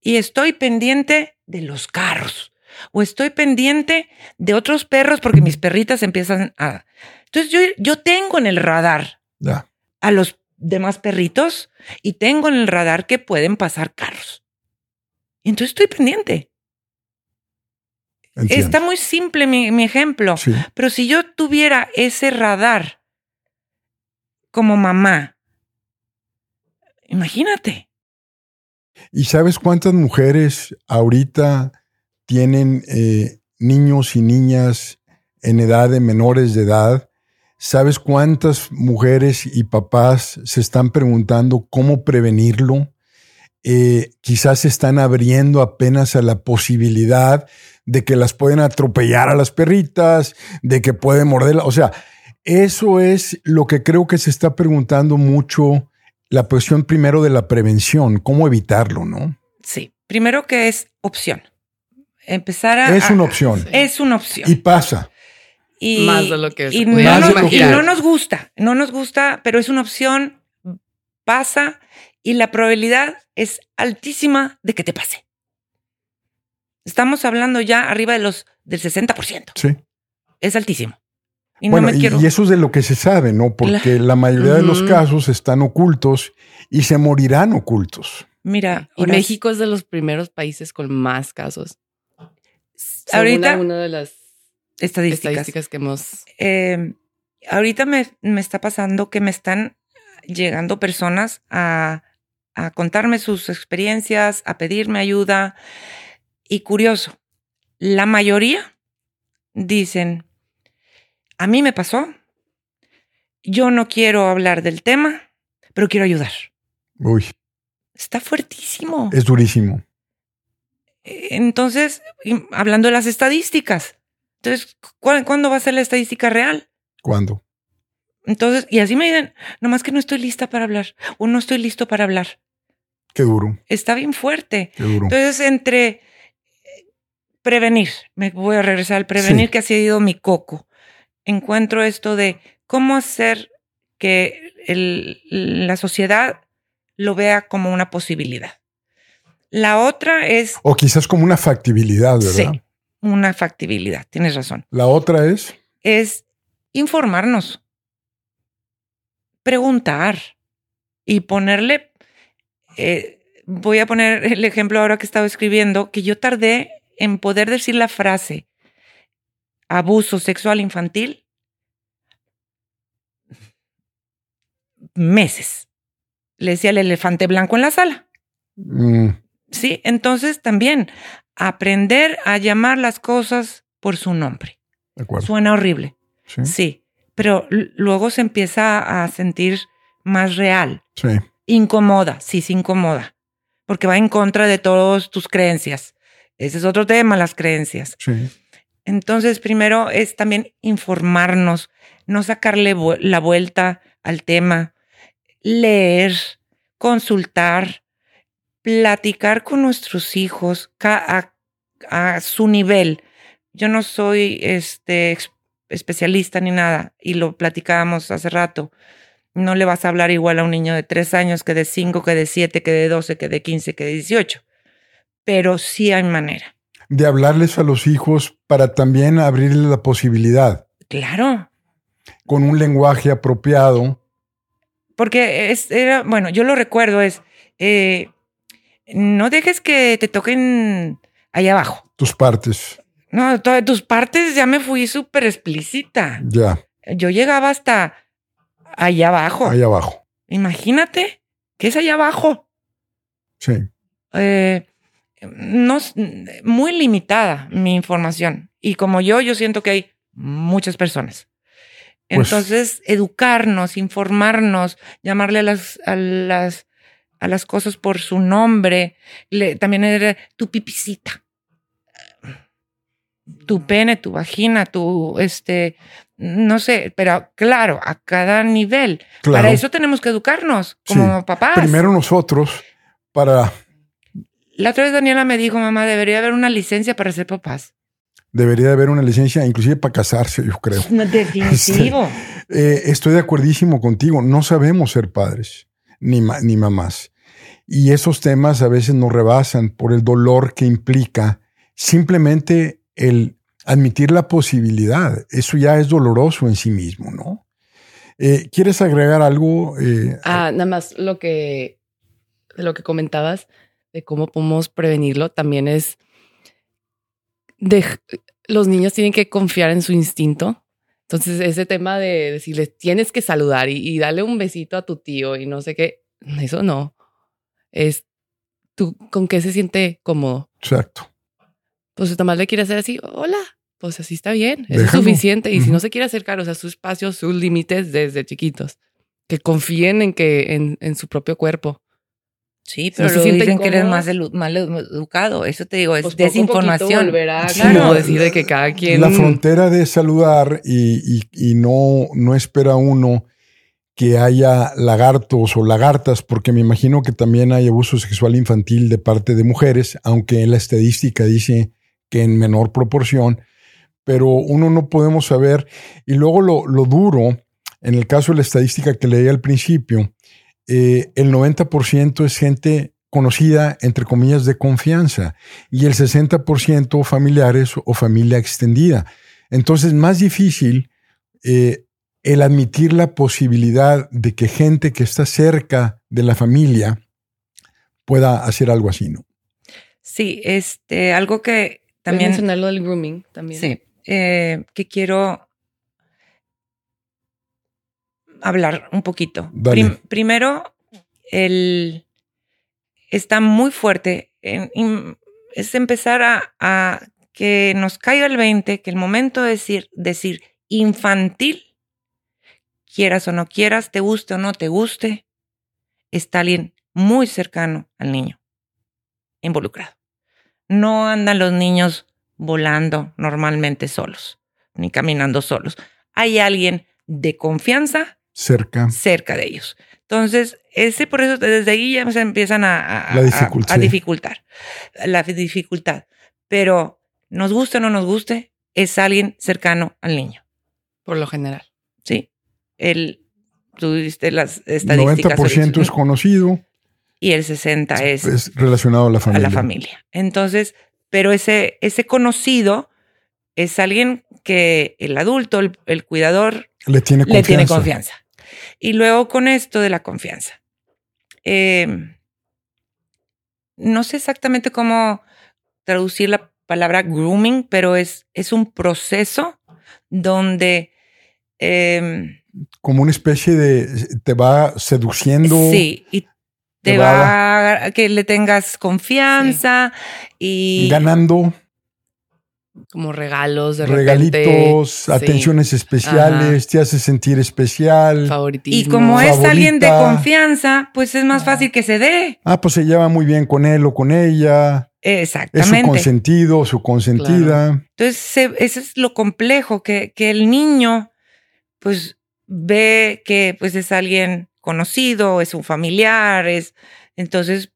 y estoy pendiente de los carros o estoy pendiente de otros perros porque mis perritas empiezan a... Entonces yo, yo tengo en el radar a los demás perritos y tengo en el radar que pueden pasar carros. Y entonces estoy pendiente. Entiendo. Está muy simple mi, mi ejemplo, Sí. pero si yo tuviera ese radar como mamá, imagínate. ¿Y sabes cuántas mujeres ahorita tienen eh, niños y niñas en edad de menores de edad? ¿Sabes cuántas mujeres y papás se están preguntando cómo prevenirlo? Eh, quizás se están abriendo apenas a la posibilidad de que las pueden atropellar a las perritas, de que pueden morderla. O sea, eso es lo que creo que se está preguntando mucho la cuestión primero de la prevención, cómo evitarlo, ¿no? Sí, primero que es opción. Empezar a... Es una opción Es una opción. y pasa. Y, Más de lo que y no, nos, y no nos gusta, no nos gusta, pero es una opción, pasa y la probabilidad es altísima de que te pase. Estamos hablando ya arriba de los del 60%. Sí. Es altísimo. Y bueno, no me y, quiero. y eso es de lo que se sabe, ¿no? Porque la mayoría de los casos están ocultos y se morirán ocultos. Mira, Y México es de los primeros países con más casos. Según ahorita una de las estadísticas. estadísticas que hemos Eh, ahorita me, me está pasando que me están llegando personas a, a contarme sus experiencias, a pedirme ayuda. Y curioso, la mayoría dicen, a mí me pasó, yo no quiero hablar del tema, pero quiero ayudar. Uy, Está fuertísimo. es durísimo. Entonces, y- hablando de las estadísticas, entonces, ¿cu- ¿cuándo va a ser la estadística real? ¿Cuándo? Entonces, y así me dicen, nomás que no estoy lista para hablar o no estoy listo para hablar. Qué duro, Está bien fuerte. qué duro. Entonces, entre eh, prevenir, me voy a regresar al prevenir, Sí. que ha sido mi coco. Encuentro esto de cómo hacer que el- la sociedad lo vea como una posibilidad. La otra es O quizás como una factibilidad, ¿verdad? Sí. una factibilidad, tienes razón. La otra es, es informarnos, preguntar y ponerle, eh, voy a poner el ejemplo ahora que estaba escribiendo, que yo tardé en poder decir la frase abuso sexual infantil meses. Le decía el elefante blanco en la sala. mm, Sí, entonces también aprender a llamar las cosas por su nombre. de acuerdo. Suena horrible. Sí, Sí, pero luego se empieza a sentir más real. sí, Incomoda, sí, se incomoda, porque va en contra de todas tus creencias. Ese es otro tema, las creencias. sí. Entonces, primero es también informarnos, no sacarle la vuelta al tema, leer, consultar, platicar con nuestros hijos a, a su nivel. Yo no soy este especialista ni nada y lo platicábamos hace rato. No le vas a hablar igual a un niño de tres años que de cinco, que de siete, que de doce, que de quince, que de dieciocho. Pero sí hay manera. De hablarles a los hijos para también abrirles la posibilidad Claro. con un lenguaje apropiado. Porque es, era, bueno, yo lo recuerdo, es, eh, no dejes que te toquen allá abajo. Tus partes, No, todas tus partes ya me fui súper explícita. ya, Yo llegaba hasta allá abajo. ahí abajo. Imagínate, ¿qué es allá abajo? Sí, Eh, no, muy limitada mi información. Y como yo, yo siento que hay muchas personas. Pues- Entonces, educarnos, informarnos, llamarle a las, a las, a las cosas por su nombre. Le- también era tu pipicita. Tu pene, tu vagina, tu, este, no sé, pero claro, a cada nivel. claro. Para eso tenemos que educarnos como papás. Primero nosotros para La otra vez Daniela me dijo, mamá, debería haber una licencia para ser papás. debería de haber una licencia, inclusive para casarse, yo creo. No, definitivo. Eh, estoy de acuerdísimo contigo. No sabemos ser padres ni, ma- ni mamás. Y esos temas a veces nos rebasan por el dolor que implica simplemente el admitir la posibilidad. Eso ya es doloroso en sí mismo, ¿no? Eh, ¿Quieres agregar algo? Eh, ah, nada más lo que, lo que comentabas de cómo podemos prevenirlo también es de, los niños tienen que confiar en su instinto. Entonces, ese tema de decirles tienes que saludar y, darle un besito a tu tío y no sé qué, eso no. Es tú con qué se siente cómodo. Exacto. Pues más le quiere hacer así, hola, pues así está bien, es suficiente. Y si no se quiere acercar, o sea, su espacio, sus límites desde chiquitos, que confíen en que en, en su propio cuerpo. Sí, pero si dicen que eres más mal educado. Eso te digo, es pues desinformación. claro, decir de que cada quien. La frontera de saludar y, y, no, no espera uno que haya lagartos o lagartas, porque me imagino que también hay abuso sexual infantil de parte de mujeres, aunque la estadística dice que en menor proporción, pero uno no podemos saber. Y luego lo, lo duro, en el caso de la estadística que leí al principio, eh, el 90% es gente conocida, entre comillas, de confianza, y el 60% familiares o familia extendida. Entonces, más difícil eh, el admitir la posibilidad de que gente que está cerca de la familia pueda hacer algo así, ¿no? Sí, este, algo que también... mencionar lo del grooming también. Sí, eh, que quiero hablar un poquito. primero, el, está muy fuerte. es empezar a, que nos caiga el 20, que el momento de decir, decir infantil, quieras o no quieras, te guste o no te guste, está alguien muy cercano al niño, involucrado. No andan los niños volando normalmente solos, ni caminando solos. Hay alguien de confianza cerca. cerca de ellos. Entonces, ese por eso desde ahí ya se empiezan a, a, dificultar la dificultad. Pero nos guste o no nos guste, es alguien cercano al niño. Por lo general. Sí. El, tú diste las estadísticas. 90% es conocido. Y el 60% es, es relacionado a la familia. A la familia. Entonces, pero ese, ese conocido es alguien que el adulto, el cuidador, le tiene confianza. Le tiene confianza. Y luego con esto de la confianza. Em, no sé exactamente cómo traducir la palabra grooming, pero es, es un proceso donde... Em, Como una especie de... te va seduciendo. Sí, y te, va, a que le tengas confianza y... Ganando como regalos de Regalitos, atenciones especiales, te hace sentir especial. Favoritismo. Y como es alguien de confianza, pues es más fácil que se dé. Ah, pues se lleva muy bien con él o con ella. Exactamente. Es su consentido, su consentida. Entonces, eso es lo complejo, que, que el niño, pues, ve que pues es alguien conocido, es un familiar, es... Entonces,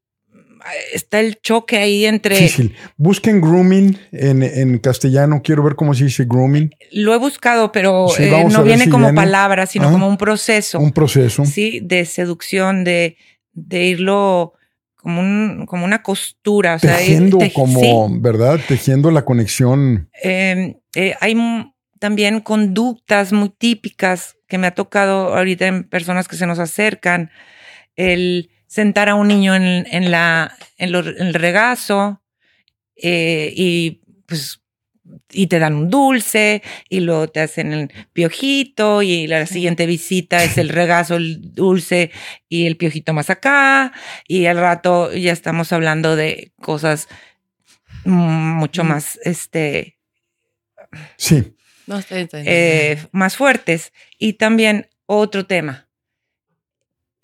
está el choque ahí entre. Difícil. Busquen grooming en, castellano. Quiero ver cómo se dice grooming. Lo he buscado, pero eh, no viene como palabra, sino como un proceso. Un proceso. Sí, de seducción, de, de irlo como, un, como una costura. O Tejiendo como, ¿verdad? Tejiendo la conexión. Em, eh, hay también conductas muy típicas que me ha tocado ahorita en personas que se nos acercan. El sentar a un niño en, la, en, el regazo eh, y pues y te dan un dulce y luego te hacen el piojito y la siguiente visita es el regazo, el dulce y el piojito más acá y al rato ya estamos hablando de cosas mucho más, este... Sí. Eh, más fuertes. Y también otro tema,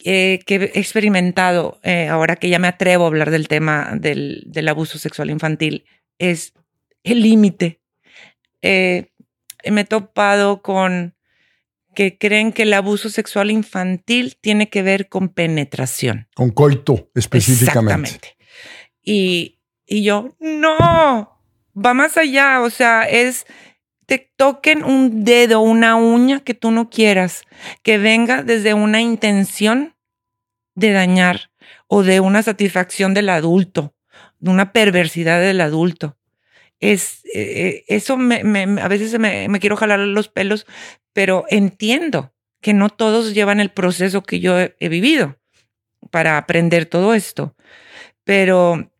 que he experimentado, eh, ahora que ya me atrevo a hablar del tema del, abuso sexual infantil, es el límite. Eh, me he topado con que creen que el abuso sexual infantil tiene que ver con penetración. Con coito específicamente. Exactamente. Y, y yo, no, va más allá, o sea, es te toquen un dedo, una uña que tú no quieras, que venga desde una intención de dañar o de una satisfacción del adulto, de una perversidad del adulto. Es, eh, eso me, a veces me, me quiero jalar los pelos, pero entiendo que no todos llevan el proceso que yo he, he vivido para aprender todo esto. Pero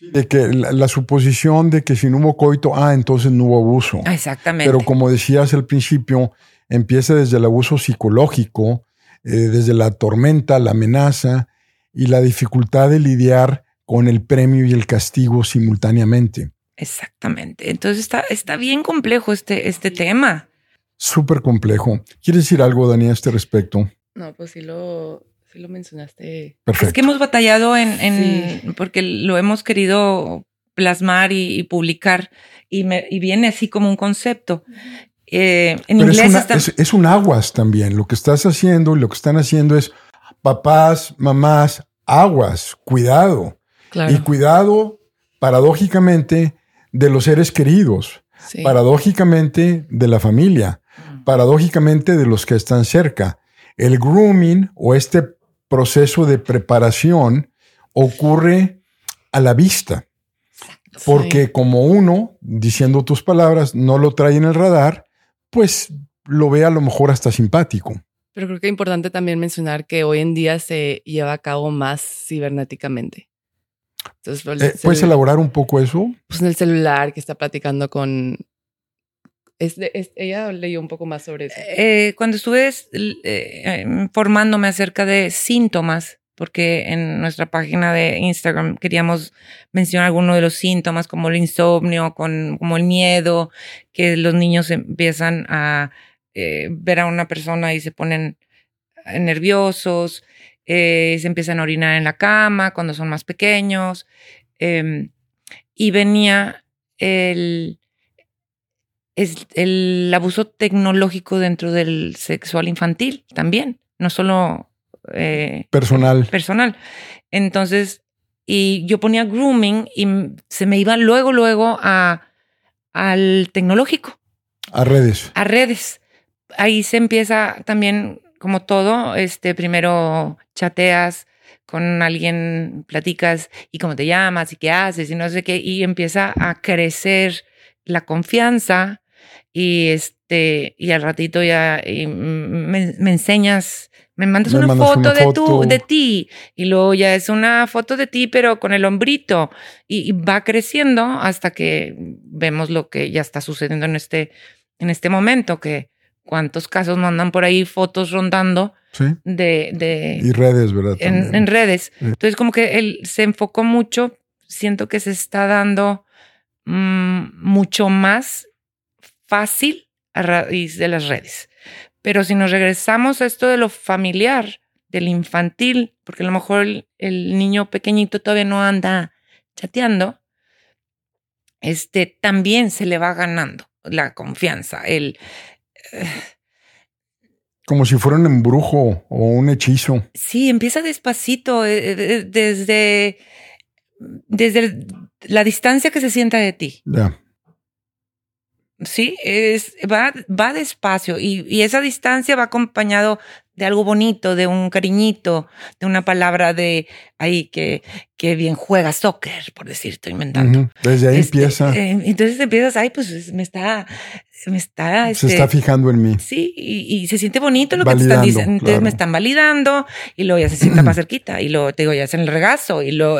de que la, la, suposición de que si no hubo coito, ah, entonces no hubo abuso. Exactamente. Pero como decías al principio, empieza desde el abuso psicológico, eh, desde la tormenta, la amenaza y la dificultad de lidiar con el premio y el castigo simultáneamente. Exactamente. Entonces está, está bien complejo este, este tema. Súper complejo. ¿Quieres decir algo, Dani, a este respecto? No, pues sí lo, sí lo mencionaste. Perfecto. Es que hemos batallado en, en sí. porque lo hemos querido plasmar y, y publicar y, me, y, viene así como un concepto. Eh, en Pero inglés es, una, está... es, es, un aguas también. Lo que estás haciendo y lo que están haciendo es papás, mamás, aguas, cuidado. Claro. Y cuidado, paradójicamente, de los seres queridos. Sí. Paradójicamente, de la familia. Paradójicamente, de los que están cerca. El grooming o este proceso de preparación ocurre a la vista. Porque Sí. como uno, diciendo tus palabras, no lo trae en el radar, pues lo ve a lo mejor hasta simpático. Pero creo que es importante también mencionar que hoy en día se lleva a cabo más cibernéticamente. Entonces, pues, Eh, ¿Puedes elaborar un poco eso? Pues en el celular que está platicando con... Es ella leyó un poco más sobre eso. Eh, cuando estuve eh, informándome acerca de síntomas, porque en nuestra página de Instagram queríamos mencionar algunos de los síntomas, como el insomnio, con, como el miedo, que los niños empiezan a eh, ver a una persona y se ponen eh, nerviosos, se empiezan a orinar en la cama cuando son más pequeños. eh, y venía el, es el abuso tecnológico dentro del sexual infantil también, no solo eh, Personal. personal. Entonces, y yo ponía grooming y se me iba luego, luego a, al tecnológico, A redes. a redes. Ahí se empieza también, como todo, este, primero chateas con alguien, platicas y cómo te llamas y qué haces y no sé qué, y empieza a crecer la confianza y este, y al ratito ya y me, me enseñas, me mandas Me una, mandas foto, una de foto. tu, de ti, y luego ya es una foto de ti, pero con el hombrito, y, y va creciendo hasta que vemos lo que ya está sucediendo en este, en este momento, que cuántos casos mandan por ahí fotos rondando Sí. de, de Y redes, ¿verdad? en, en redes. Sí. Entonces, como que él se enfocó mucho, siento que se está dando mm, mucho más fácil a raíz de las redes. Pero si nos regresamos a esto de lo familiar, del infantil, porque a lo mejor el, el niño pequeñito todavía no anda chateando, este también se le va ganando la confianza, el eh, Como si fuera un embrujo o un hechizo. Sí, empieza despacito, eh, eh, desde, desde la distancia que se sienta de ti. Ya. Sí, es, va, va despacio y, y esa distancia va acompañado de algo bonito, de un cariñito, de una palabra de ahí que, que bien juega soccer, por decir, estoy inventando. Ujú. Desde ahí Este, empieza. eh, entonces empiezas, ay, pues me está, me está, se este, está fijando en mí. Sí, y, y se siente bonito lo que te están diciendo. Entonces claro. me están validando y luego ya se sienta más (clears throat) cerquita y luego te digo, ya es en el regazo y lo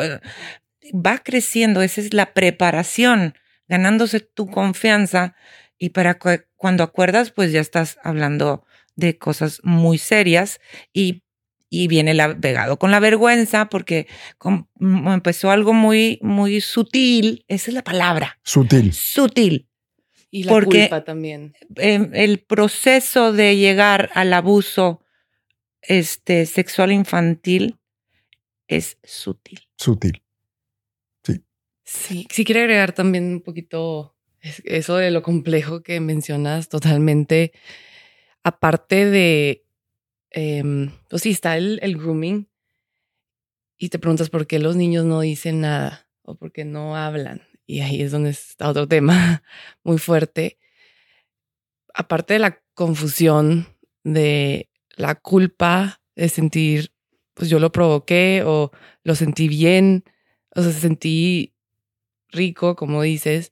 va creciendo. Esa es la preparación, ganándose tu confianza y para cu- cuando acuerdas, pues ya estás hablando de cosas muy serias y, y viene la pegado con la vergüenza porque com- mm, empezó algo muy, muy sutil. Esa es la palabra, Sutil. sutil Y la porque- culpa también. eh, el proceso de llegar al abuso este, sexual infantil es sutil. Sutil. Sí, sí quiero agregar también un poquito es- eso de lo complejo que mencionas totalmente. Aparte de, em, pues sí, está el, el grooming y te preguntas por qué los niños no dicen nada o por qué no hablan. Y ahí es donde está otro tema (laughs) muy fuerte. Aparte de la confusión, de la culpa de sentir pues yo lo provoqué o lo sentí bien, o sea, sentí rico, como dices.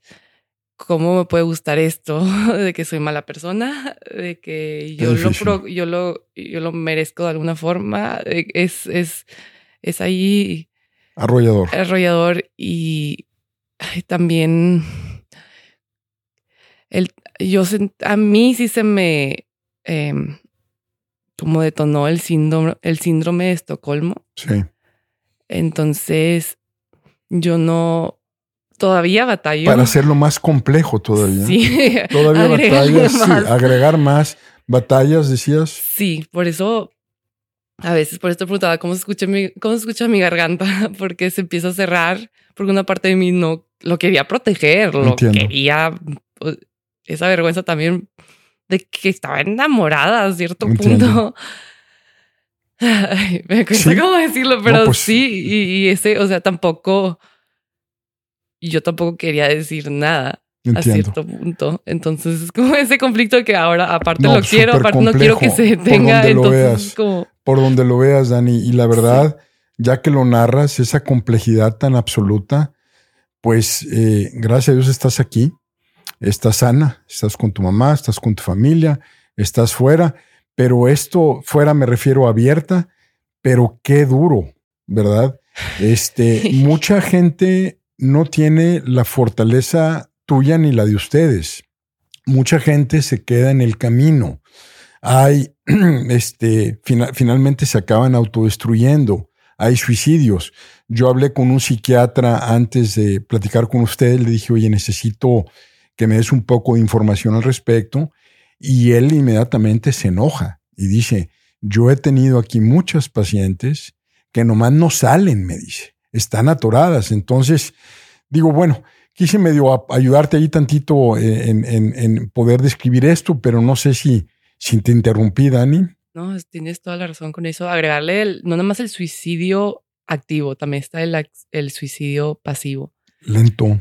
¿Cómo me puede gustar esto? (laughs) De que soy mala persona, de que yo lo, yo lo, yo lo merezco de alguna forma. Es, es, es ahí. Arrollador. Arrollador y también el, yo a mí sí se me em, como detonó el síndrome, el síndrome de Estocolmo. Sí. Entonces, yo no todavía batallo. Para hacerlo más complejo todavía. Sí. (laughs) Todavía (laughs) batallas, sí, agregar más batallas, decías. Sí, por eso a veces por esto preguntaba cómo se escucha mi, cómo se escucha mi garganta, (laughs) porque se empieza a cerrar, porque una parte de mí no lo quería proteger, lo quería pues, esa vergüenza también de que estaba enamorada a cierto punto. me cuesta cómo decirlo, pero pues sí, y, ese, o sea, tampoco, yo tampoco quería decir nada a cierto punto. Entonces es como (laughs) ese conflicto que ahora aparte lo quiero, aparte no quiero que se detenga. Por donde, lo veas, por donde lo veas, Dani. Y la verdad, ya que lo narras, esa complejidad tan absoluta, pues eh, gracias a Dios estás aquí estás sana, estás con tu mamá, estás con tu familia, estás fuera, pero esto fuera me refiero abierta, pero qué duro, ¿verdad? Este, (laughs) mucha gente no tiene la fortaleza tuya ni la de ustedes. Mucha gente se queda en el camino. Hay, (clears throat) este, finalmente se acaban autodestruyendo. Hay suicidios. Yo hablé con un psiquiatra antes de platicar con ustedes. Le dije, oye, necesito que me des un poco de información al respecto. Y él inmediatamente se enoja y dice, yo he tenido aquí muchas pacientes que nomás no salen, me dice, están atoradas. Entonces, digo, bueno, quise medio ayudarte ahí tantito eh, en, poder describir esto, pero no sé si, si te interrumpí, Dani. No, tienes toda la razón con eso. Agregarle no nada más el suicidio activo, también está el, el suicidio pasivo. Lento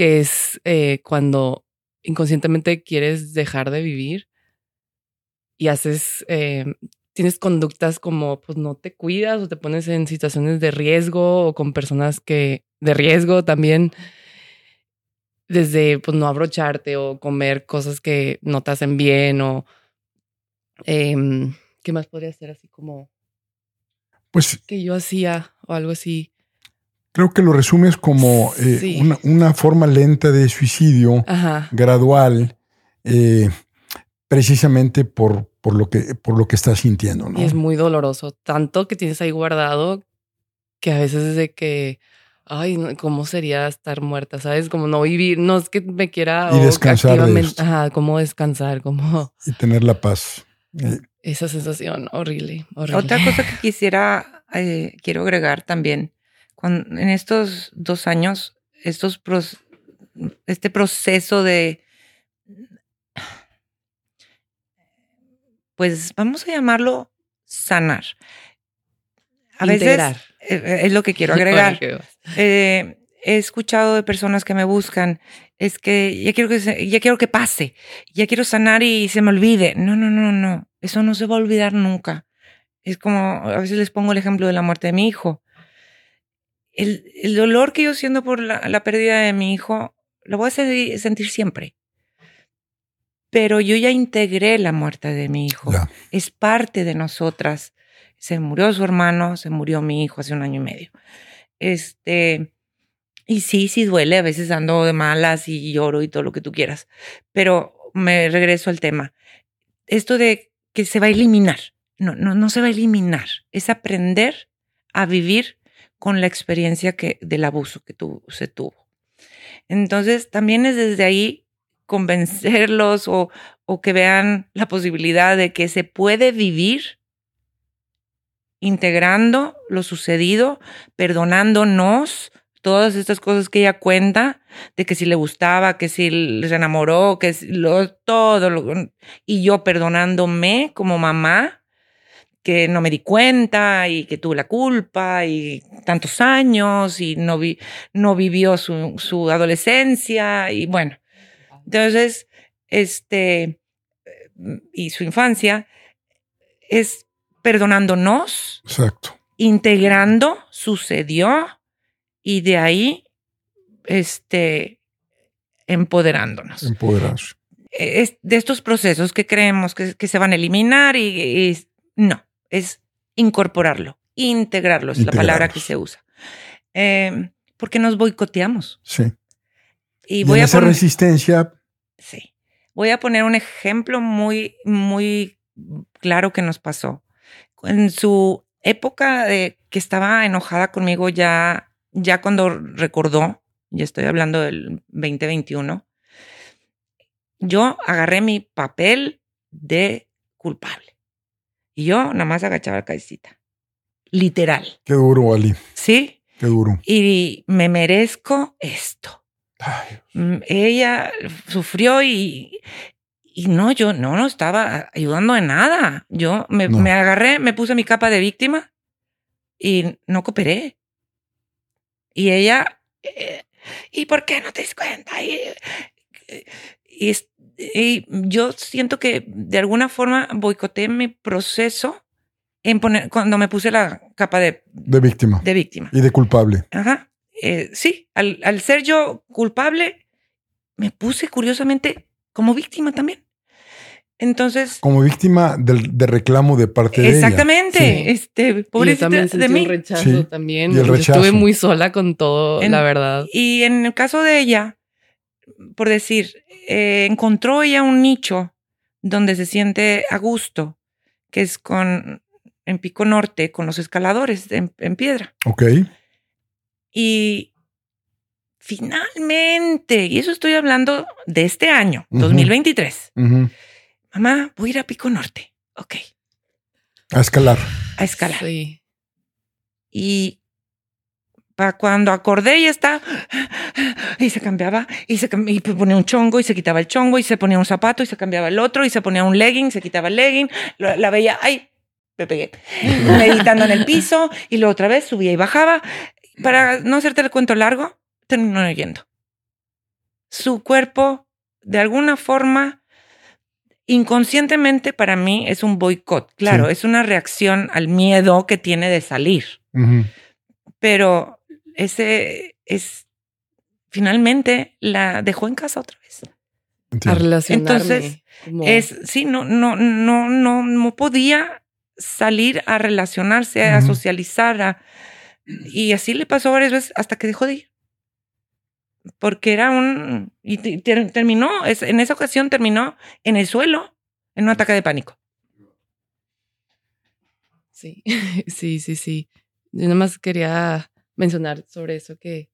que es eh, cuando inconscientemente quieres dejar de vivir y haces, eh, tienes conductas como pues no te cuidas o te pones en situaciones de riesgo o con personas que de riesgo también desde pues no abrocharte o comer cosas que no te hacen bien o em, qué más podría ser así como pues que yo hacía o algo así. Creo que lo resumes como eh, una, forma lenta de suicidio, gradual, eh, precisamente por, por, lo que, por lo que estás sintiendo. ¿no? Y es muy doloroso, tanto que tienes ahí guardado que a veces es de que, ay, ¿cómo sería estar muerta? ¿Sabes? Como no vivir, no es que me quiera... Y descansar. Ajá, cómo descansar, cómo... Y tener la paz. Eh, Esa sensación horrible, Otra cosa que (laughs) quisiera, quiero agregar también en estos dos años, estos este proceso de, pues vamos a llamarlo sanar. A veces e, es lo que quiero (laughs) agregar. Eh, he escuchado de personas que me buscan, es que ya quiero que ya quiero que pase, ya quiero sanar y se me olvide. No, no, no, no, eso no se va a olvidar nunca. Es como a veces les pongo el ejemplo de la muerte de mi hijo el, dolor que yo siento por la, pérdida de mi hijo, lo voy a sentir siempre. Pero yo ya integré la muerte de mi hijo. Es parte de nosotras. Se murió su hermano, se murió mi hijo hace un año y medio. Este, y sí, sí duele, a veces ando de malas y lloro y todo lo que tú quieras. Pero me regreso al tema. Esto de que se va a eliminar. No, no, no se va a eliminar. Es aprender a vivir con la experiencia que, del abuso que se tuvo. Entonces, también es desde ahí convencerlos o, o que vean la posibilidad de que se puede vivir integrando lo sucedido, perdonándonos todas estas cosas que ella cuenta, de que si le gustaba, que si se enamoró, que si lo, todo, lo, y yo perdonándome como mamá, que no me di cuenta y que tuve la culpa y tantos años y no, vi, no vivió su, su adolescencia y bueno, entonces, este, y su infancia, es perdonándonos, Exacto. integrando, sucedió y de ahí, este, empoderándonos. Empoderarse. Es de estos procesos que creemos que, que se van a eliminar y, y- no, es incorporarlo, integrarlo es la palabra que se usa. Eh, porque nos boicoteamos. Sí. Y Y, voy en a esa poner, resistencia, sí, voy a poner un ejemplo muy, muy claro que nos pasó. En su época de que estaba enojada conmigo ya, ya cuando recordó, ya estoy hablando del 2021, yo agarré mi papel de culpable. Y yo nada más agachaba la cabecita. Literal. qué duro, Ali. ¿Sí? Qué duro. Y me merezco esto. Ay, Mm, Ella sufrió y, y no, yo no, no estaba ayudando en nada. Yo me, No. me agarré, me puse mi capa de víctima y no cooperé. Y ella, eh, ¿y por qué no te das cuenta? Y, y yo siento que de alguna forma boicoteé mi proceso en poner, cuando me puse la capa de, de víctima de víctima. y de culpable. Ajá. Eh, sí, al, al ser yo culpable, me puse curiosamente como víctima también. Entonces, Como víctima del, de reclamo de parte de ella. exactamente, Sí. este, Y yo pobrecita también de sentí mí. un rechazo Sí, también. y el Yo rechazo. estuve muy sola con todo, En- la verdad. Y en el caso de ella, por decir, eh, encontró ella un nicho donde se siente a gusto, que es con en Pico Norte, con los escaladores en, en piedra. Ok. Y finalmente, y eso estoy hablando de este año, Ujú. 2023. Ujú. Mamá, voy a ir a Pico Norte. Ok, A escalar. a escalar. Sí. Y para cuando acordé ya está, y se cambiaba, y se y ponía un chongo, y se quitaba el chongo, y se ponía un zapato, y se cambiaba el otro, y se ponía un legging, se quitaba el legging, la, la veía, ay, me pegué, (laughs) meditando en el piso, y luego otra vez subía y bajaba. Para no hacerte el cuento largo, terminó yendo. Su cuerpo, de alguna forma, inconscientemente para mí es un boicot. Claro, Sí. es una reacción al miedo que tiene de salir pero ese es finalmente la dejó en casa otra vez. A relacionarme. Entonces, como- Es sí, no, no, no, no, no podía salir a relacionarse, a socializar, a- y así le pasó varias veces hasta que dejó de ir. Porque era un y te- ter- terminó, es- en esa ocasión terminó en el suelo, en un ataque de pánico. Sí, (laughs) sí, sí, sí. Yo nada más quería mencionar sobre eso que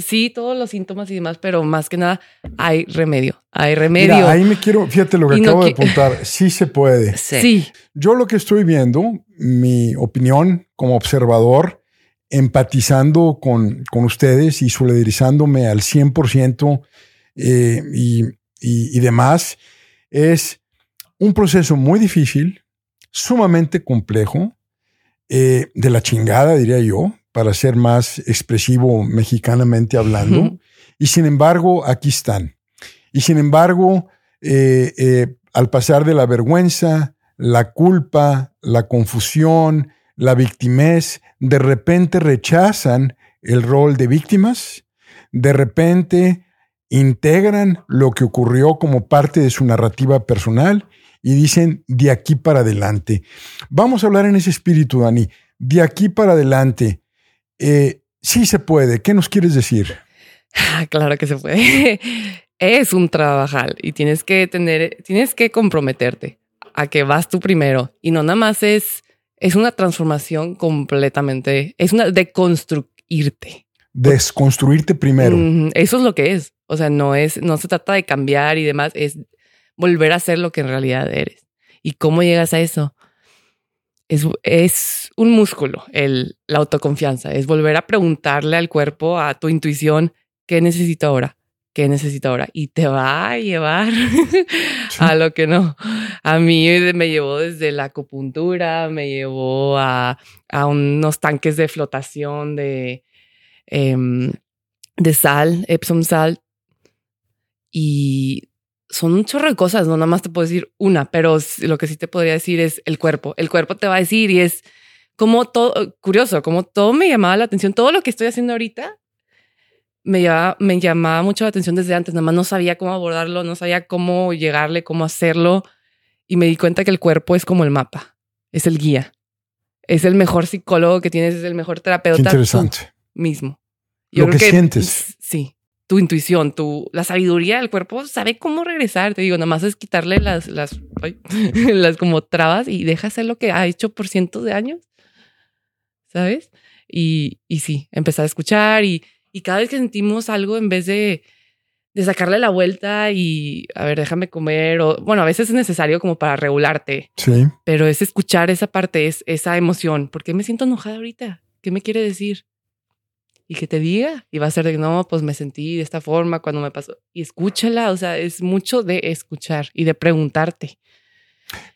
sí, todos los síntomas y demás, pero más que nada hay remedio. Hay remedio. Mira, ahí me quiero, fíjate lo que Y no acabo de apuntar. (laughs) Sí se puede. sí. Yo lo que estoy viendo, mi opinión como observador, empatizando con, con ustedes y solidarizándome al 100% eh, y, y, y demás, es un proceso muy difícil, sumamente complejo, eh, de la chingada, diría yo, para ser más expresivo mexicanamente hablando. Y sin embargo, aquí están. Y sin embargo, eh, eh, al pasar de la vergüenza, la culpa, la confusión, la victimez, de repente rechazan el rol de víctimas, de repente integran lo que ocurrió como parte de su narrativa personal y dicen de aquí para adelante. Vamos a hablar en ese espíritu, Dani. De aquí para adelante. Eh, sí se puede. ¿Qué nos quieres decir? Ah, Claro que se puede. (laughs) Es un trabajal y tienes que tener, tienes que comprometerte a que vas tú primero y no nada más es, es una transformación completamente, es una deconstruirte. Desconstruirte primero. Eso es lo que es. O sea, no es, no se trata de cambiar y demás, es volver a ser lo que en realidad eres. ¿Y cómo llegas a eso? Es, es un músculo, el, la autoconfianza, es volver a preguntarle al cuerpo, a tu intuición, ¿qué necesito ahora? ¿Qué necesito ahora? Y te va a llevar (laughs) a lo que no. A mí me llevó desde la acupuntura, me llevó a, a unos tanques de flotación de, em, de sal, Epsom salt, y son un chorro de cosas, no nada más te puedo decir una, pero lo que sí te podría decir es el cuerpo. El cuerpo te va a decir y es como todo, curioso, como todo me llamaba la atención, todo lo que estoy haciendo ahorita me llamaba, me llamaba mucho la atención desde antes, nada más no sabía cómo abordarlo, no sabía cómo llegarle, cómo hacerlo y me di cuenta que el cuerpo es como el mapa, es el guía, es el mejor psicólogo que tienes, es el mejor terapeuta. interesante. mismo. Yo lo que, sientes. Sí, tu intuición, tu, la sabiduría del cuerpo sabe cómo regresar. Te digo, nada más es quitarle las, las, (laughs) las como trabas y deja hacer lo que ha hecho por cientos de años. ¿Sabes? Y, y sí, empezar a escuchar y, y cada vez que sentimos algo, en vez de, de sacarle la vuelta y, a ver, déjame comer, o bueno, a veces es necesario como para regularte. Sí. Pero es escuchar esa parte, es esa emoción. ¿Por qué me siento enojada ahorita? ¿Qué me quiere decir? Y que te diga, y va a ser de no, pues me sentí de esta forma cuando me pasó. Y escúchala, o sea, es mucho de escuchar y de preguntarte.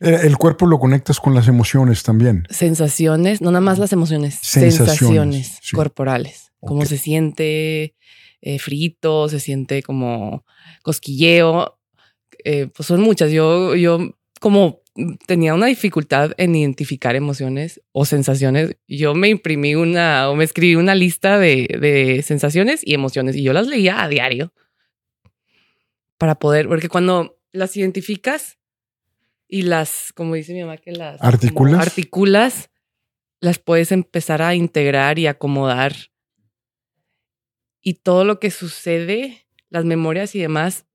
Eh, el cuerpo lo conectas con las emociones también. Sensaciones, no nada más las emociones, sensaciones, corporales cómo se siente eh, frito, se siente como cosquilleo. Eh, pues son muchas. Yo, yo como tenía una dificultad en identificar emociones o sensaciones, yo me imprimí una o me escribí una lista de, de sensaciones y emociones y yo las leía a diario para poder, porque cuando las identificas y las, como dice mi mamá, que las articulas, articulas las puedes empezar a integrar y acomodar y todo lo que sucede, las memorias y demás,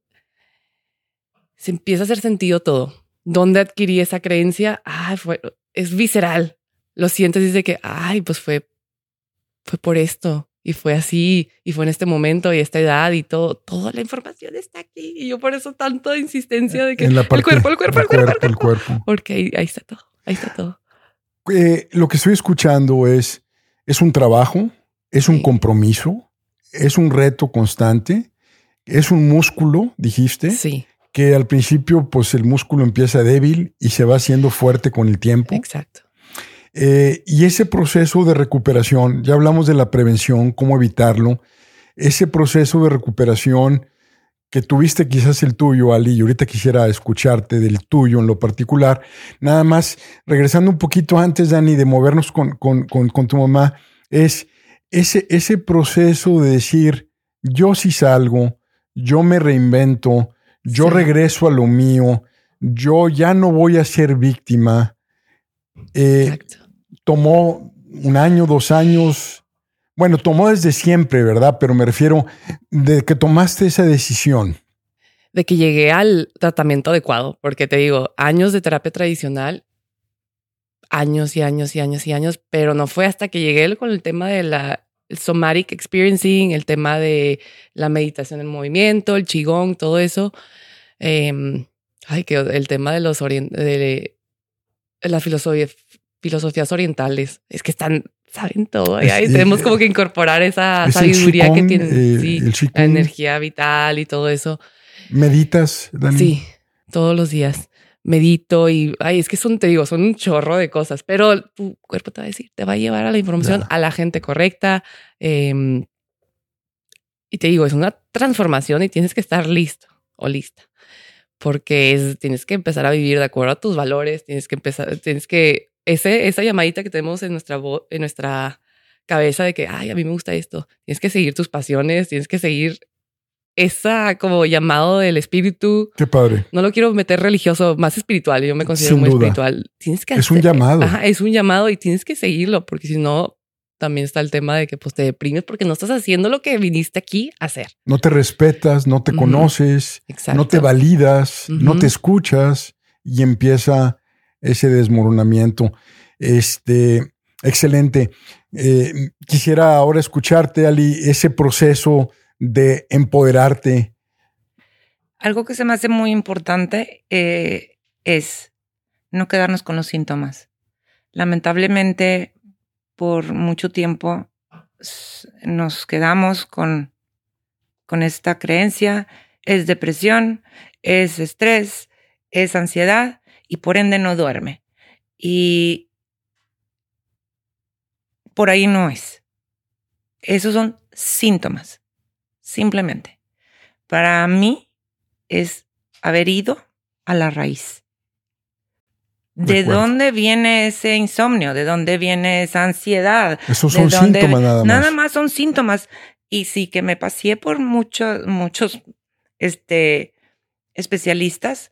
se empieza a hacer sentido todo. ¿Dónde adquirí esa creencia? Ay, fue, es visceral. Lo sientes y dice que, ay, pues fue, fue por esto y fue así y fue en este momento y esta edad y todo, toda la información está aquí. Y yo por eso tanto insistencia de que el cuerpo, el cuerpo, el cuerpo, el cuerpo, el cuerpo. Porque ahí, está todo, ahí está todo. Eh, lo que estoy escuchando es, es un trabajo, es un compromiso, es un reto constante, es un músculo, dijiste. Sí. Que al principio, pues el músculo empieza débil y se va haciendo fuerte con el tiempo. Exacto. Eh, y ese proceso de recuperación, ya hablamos de la prevención, cómo evitarlo, ese proceso de recuperación que tuviste quizás el tuyo, Ali, y ahorita quisiera escucharte del tuyo en lo particular. Nada más, regresando un poquito antes, Dani, de movernos con, con, con tu mamá, es ese, ese proceso de decir, yo sí salgo, yo me reinvento, yo regreso a lo mío, yo ya no voy a ser víctima. Eh, tomó un año, dos años. Bueno, tomó desde siempre, ¿verdad? Pero me refiero de que tomaste esa decisión. De que llegué al tratamiento adecuado, porque te digo, años de terapia tradicional años y años y años y años, pero no fue hasta que llegué con el tema de la somatic experiencing, el tema de la meditación en movimiento, el qigong, todo eso. Em, ay, que el tema de los de las filosofías orientales, es que están, saben todo. Y ahí tenemos como que incorporar esa sabiduría que tienen, eh, la energía vital y todo eso. ¿Meditas, Dani? Sí, todos los días medito y, ay, es que son, te digo, son un chorro de cosas, pero tu cuerpo te va a decir, te va a llevar a la información a la gente correcta. Em, y te digo, es una transformación y tienes que estar listo o lista, porque es, tienes que empezar a vivir de acuerdo a tus valores, tienes que empezar, tienes que, ese, esa llamadita que tenemos en nuestra en nuestra cabeza de que, ay, a mí me gusta esto, tienes que seguir tus pasiones, tienes que seguir esa como llamado del espíritu. Qué padre. No lo quiero meter religioso, más espiritual. Yo me considero muy espiritual. Tienes que es un llamado. es un llamado y tienes que seguirlo porque si no también está el tema de que pues te deprimes porque no estás haciendo lo que viniste aquí a hacer. No te respetas, no te conoces, no te validas, no te escuchas y empieza ese desmoronamiento. Este, excelente. Eh, quisiera ahora escucharte, Ali, ese proceso de empoderarte? Algo que se me hace muy importante eh, es no quedarnos con los síntomas. Lamentablemente, por mucho tiempo nos quedamos con, con esta creencia. Es depresión, es estrés, es ansiedad y por ende no duerme. Y por ahí no es. Esos son síntomas simplemente. Para mí es haber ido a la raíz. ¿De dónde viene ese insomnio? ¿De dónde viene esa ansiedad? Esos ¿De son dónde- síntomas nada más. Nada más son síntomas. Y sí que me pasé por muchos, muchos este, especialistas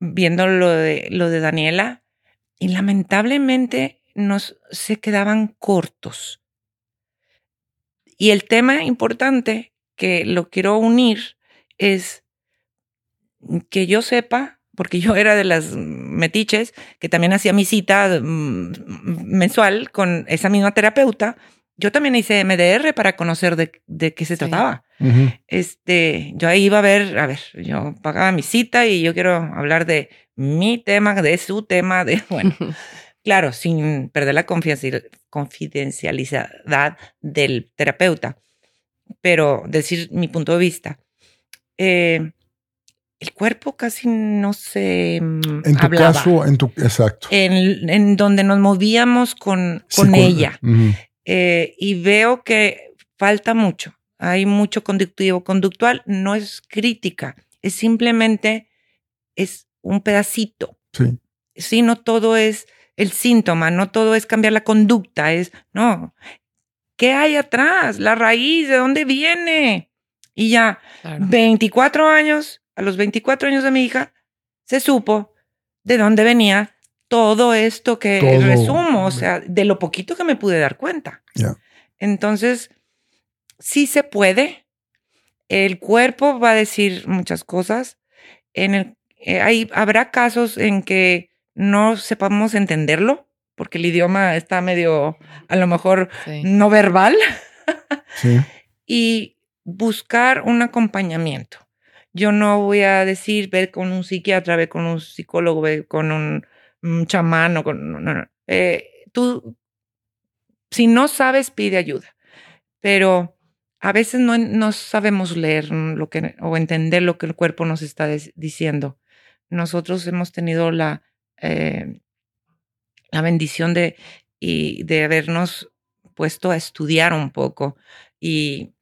viendo lo de, lo de Daniela y lamentablemente nos se quedaban cortos. Y el tema importante que lo quiero unir es que yo sepa, porque yo era de las metiches, que también hacía mi cita mm, mensual con esa misma terapeuta, yo también hice MDR para conocer de, de qué se Sí. trataba. Este, yo ahí iba a ver, a ver, yo pagaba mi cita y yo quiero hablar de mi tema, de su tema, de, (laughs) bueno, (laughs) claro, sin perder la confidencial- confidencialidad del terapeuta, pero decir mi punto de vista. Eh, el cuerpo casi no se mm, En tu hablaba. caso, en tu. Exacto. en, en donde nos movíamos con, Sí, con ella eh, y veo que falta mucho. Hay mucho conductivo conductual, no es crítica, es simplemente es un pedacito. Sí. Sí, no todo es el síntoma, no todo es cambiar la conducta, es no. ¿Qué hay atrás? La raíz, ¿de dónde viene? Y ya, Claro. 24 años, a los 24 años de mi hija, se supo de dónde venía todo esto que Todo. resumo, o sea, de lo poquito que me pude dar cuenta. Entonces, sí se puede. El cuerpo va a decir muchas cosas. En el, eh, hay, habrá casos en que no sepamos entenderlo, porque el idioma está medio, a lo mejor, Sí. no verbal (laughs) Sí. y buscar un acompañamiento. Yo no voy a decir ver con un psiquiatra, ver con un psicólogo, ver con un, un chamán o con... No, no, no. Eh, tú, si no sabes, pide ayuda. Pero a veces no, no sabemos leer lo que, o entender lo que el cuerpo nos está diciendo. Nosotros hemos tenido la, eh, la bendición de, y de habernos puesto a estudiar un poco y,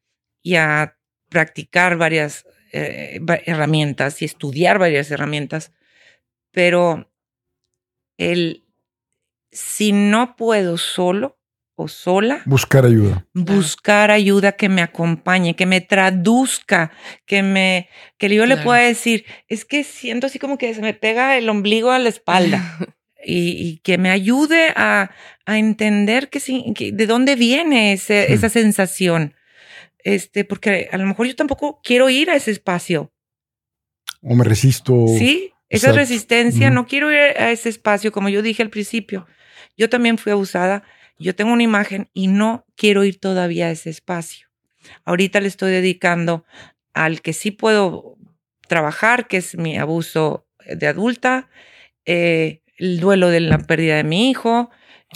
y a practicar varias eh, herramientas y estudiar varias herramientas, pero el si no puedo solo o sola, Buscar ayuda. buscar ayuda que me acompañe, que me traduzca, que me que yo le pueda decir, es que siento así como que se me pega el ombligo a la espalda (laughs) y, y que me ayude a, a entender que, sí, que de dónde viene ese- Sí. esa sensación. Este, porque a lo mejor yo tampoco quiero ir a ese espacio. O me resisto. Sí, esa exacto. resistencia, no quiero ir a ese espacio, como yo dije al principio. Yo también fui abusada, yo tengo una imagen y no quiero ir todavía a ese espacio. Ahorita le estoy dedicando al que sí puedo trabajar, que es mi abuso de adulta, eh, el duelo de la pérdida de mi hijo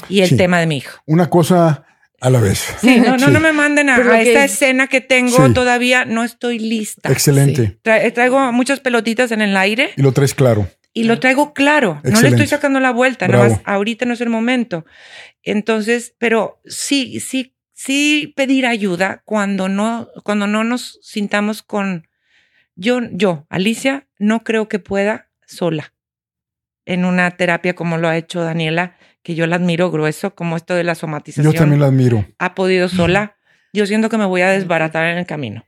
y el Sí. tema de mi hijo. Una cosa a la vez. Sí, no, no, Sí. no me manden a, a que- esta escena que tengo Sí. todavía, no estoy lista. Excelente. Tra- traigo muchas pelotitas en el aire Y lo traes claro. y lo traigo claro. No le estoy sacando la vuelta, Bravo. nada más ahorita no es el momento. Entonces, pero sí, sí, sí pedir ayuda cuando no, cuando no nos sintamos con yo, yo, Alicia, no creo que pueda sola en una terapia como lo ha hecho Daniela, que yo la admiro grueso, como esto de la somatización Yo también lo admiro. ha podido sola. (laughs) Yo siento que me voy a desbaratar en el camino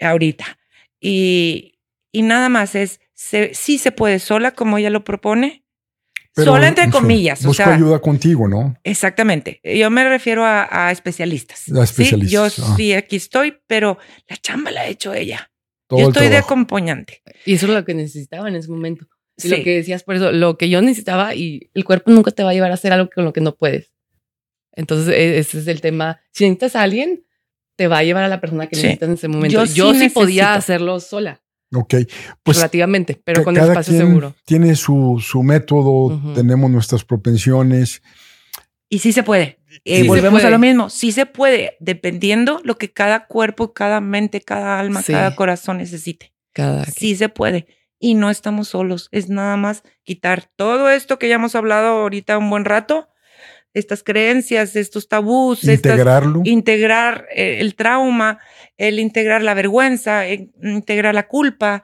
ahorita. Y, y nada más es, se, sí se puede sola como ella lo propone. Pero, sola entre sí, comillas. O Busco sea, ayuda contigo, ¿no? exactamente. Yo me refiero a, a especialistas. A especialistas, Sí, yo ah. sí aquí estoy, pero la chamba la ha hecho ella. Todo yo el estoy de acompañante. Y eso es lo que necesitaba en ese momento. Y Sí. lo que decías, por eso, lo que yo necesitaba y el cuerpo nunca te va a llevar a hacer algo con lo que no puedes. Entonces, e- ese es el tema. Si necesitas a alguien, te va a llevar a la persona que Sí. necesitas en ese momento. Yo Yo, sí sí, podía hacerlo sola, Ok. Pues relativamente, pero con cada espacio quien seguro. tiene su, su método, tenemos nuestras propensiones. Y sí se puede. Eh, Sí se volvemos a lo mismo. Sí se puede, dependiendo lo que cada cuerpo, cada mente, cada alma, Sí. cada corazón necesite. Cada Sí se puede. Y no estamos solos. Es nada más quitar todo esto que ya hemos hablado ahorita un buen rato, estas creencias, estos tabús, estas- Integrarlo. integrar eh, el trauma, el integrar la vergüenza, eh, integrar la culpa,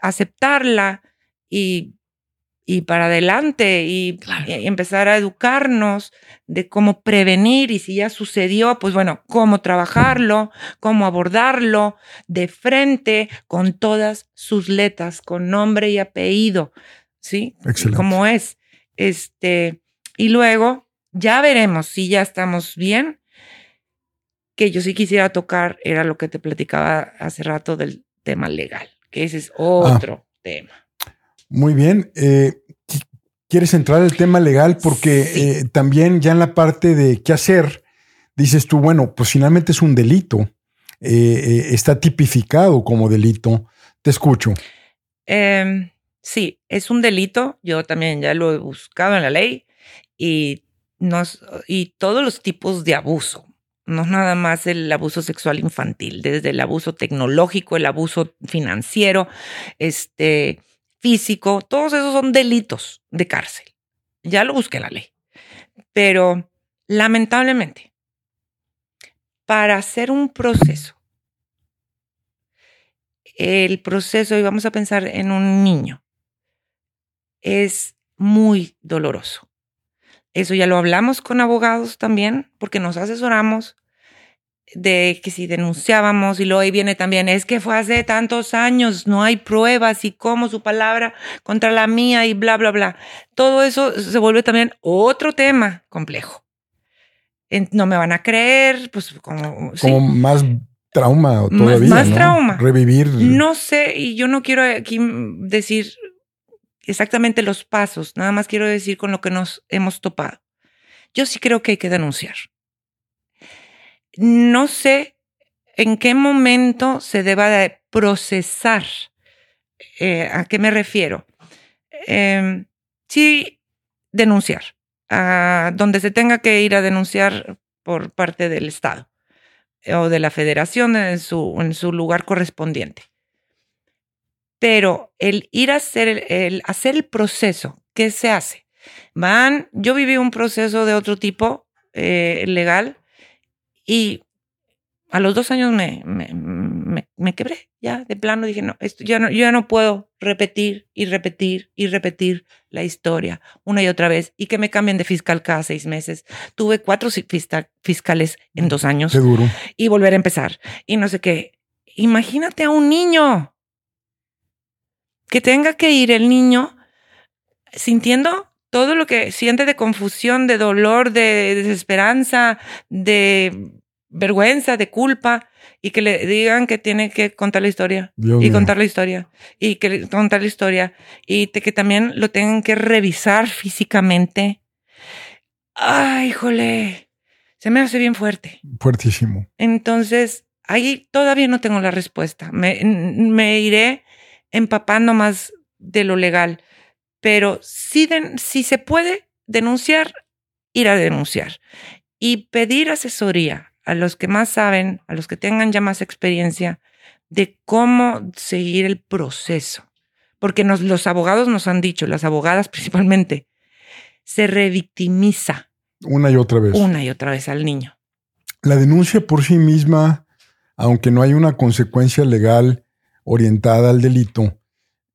aceptarla y, y, para adelante y, y, empezar a educarnos de cómo prevenir y si ya sucedió, pues bueno, cómo trabajarlo, cómo abordarlo de frente con todas sus letras, con nombre y apellido, ¿sí? Excelente. Como es. Este, y luego ya veremos si ya estamos bien. Que yo sí quisiera tocar era lo que te platicaba hace rato del tema legal, que ese es otro ah, tema. Muy bien. Eh, ¿Quieres entrar al tema legal? Porque sí. eh, también ya en la parte de qué hacer, dices tú, bueno, pues finalmente es un delito. Eh, está tipificado como delito. Te escucho. Eh, sí, es un delito. Yo también ya lo he buscado en la ley y, y todos los tipos de abuso. No es nada más el abuso sexual infantil, desde el abuso tecnológico, el abuso financiero, este, físico, todos esos son delitos de cárcel. Ya lo busqué la ley. Pero lamentablemente, para hacer un proceso, el proceso, y vamos a pensar en un niño, es muy doloroso. Eso ya lo hablamos con abogados también, porque nos asesoramos de que si denunciábamos y luego ahí viene también, es que fue hace tantos años, no hay pruebas y cómo su palabra contra la mía y bla, bla, bla. Todo eso se vuelve también otro tema complejo. No me van a creer, pues como... Como ¿sí? más trauma todavía. Más, más ¿no? trauma. Revivir. No sé, y yo no quiero aquí decir exactamente los pasos, nada más quiero decir con lo que nos hemos topado. Yo sí creo que hay que denunciar no sé en qué momento se deba de procesar. Eh, ¿A qué me refiero? Eh, sí, denunciar. A donde se tenga que ir a denunciar por parte del Estado o de la federación en su lugar correspondiente. Pero el ir a hacer el, el, hacer el proceso, ¿qué se hace? Van, yo viví un proceso de otro tipo eh, legal y a los dos años me, me, me, me, quebré, ya de plano dije, no, esto ya no, yo ya no puedo repetir y repetir y repetir la historia una y otra vez y que me cambien de fiscal cada seis meses. Tuve cuatro fiscales en dos años. Seguro. Y volver a empezar. Y no sé qué. Imagínate a un niño que tenga que ir el niño sintiendo todo lo que siente de confusión, de dolor, de desesperanza, de vergüenza, de culpa, y que le digan que tiene que contar la historia, Dios y mío. contar la historia, y que contar la historia, y te, que también lo tengan que revisar físicamente. Ay, jole, se me hace bien fuerte. Fuertísimo. Entonces, ahí todavía no tengo la respuesta. Me, me iré empapando más de lo legal, pero si, de, si se puede denunciar, ir a denunciar y pedir asesoría a los que más saben, a los que tengan ya más experiencia de cómo seguir el proceso. Porque nos, los abogados nos han dicho, las abogadas (laughs) principalmente, se revictimiza. Una y otra vez. Una y otra vez al niño. La denuncia por sí misma, aunque no hay una consecuencia legal orientada al delito,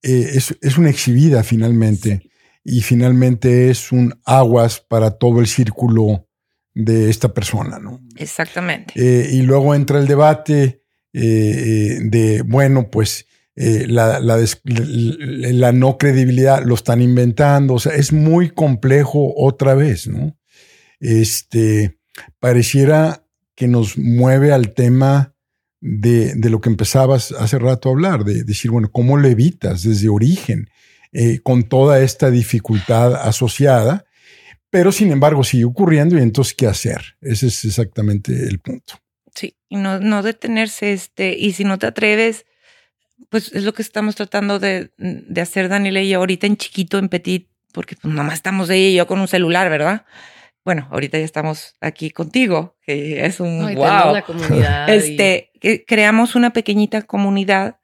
eh, es, es, una exhibida finalmente. Sí. Y finalmente es un aguas para todo el círculo de esta persona, ¿no? Exactamente. Eh, y luego entra el debate eh, de, bueno, pues la, la, la, no credibilidad lo están inventando, o sea, es muy complejo otra vez, ¿no? Este, pareciera que nos mueve al tema de, de lo que empezabas hace rato a hablar, de, de decir, bueno, ¿cómo lo evitas desde origen? Eh, con toda esta dificultad asociada pero sin embargo sigue ocurriendo y entonces ¿qué hacer? Ese es exactamente el punto. Sí, y no, no detenerse, este, y si no te atreves, pues es lo que estamos tratando de, de hacer Daniela y ahorita en chiquito, en petit, porque pues nomás estamos ella y yo con un celular, ¿verdad? Bueno, ahorita ya estamos aquí contigo, que es un Ay, wow. La comunidad este, y... creamos una pequeñita comunidad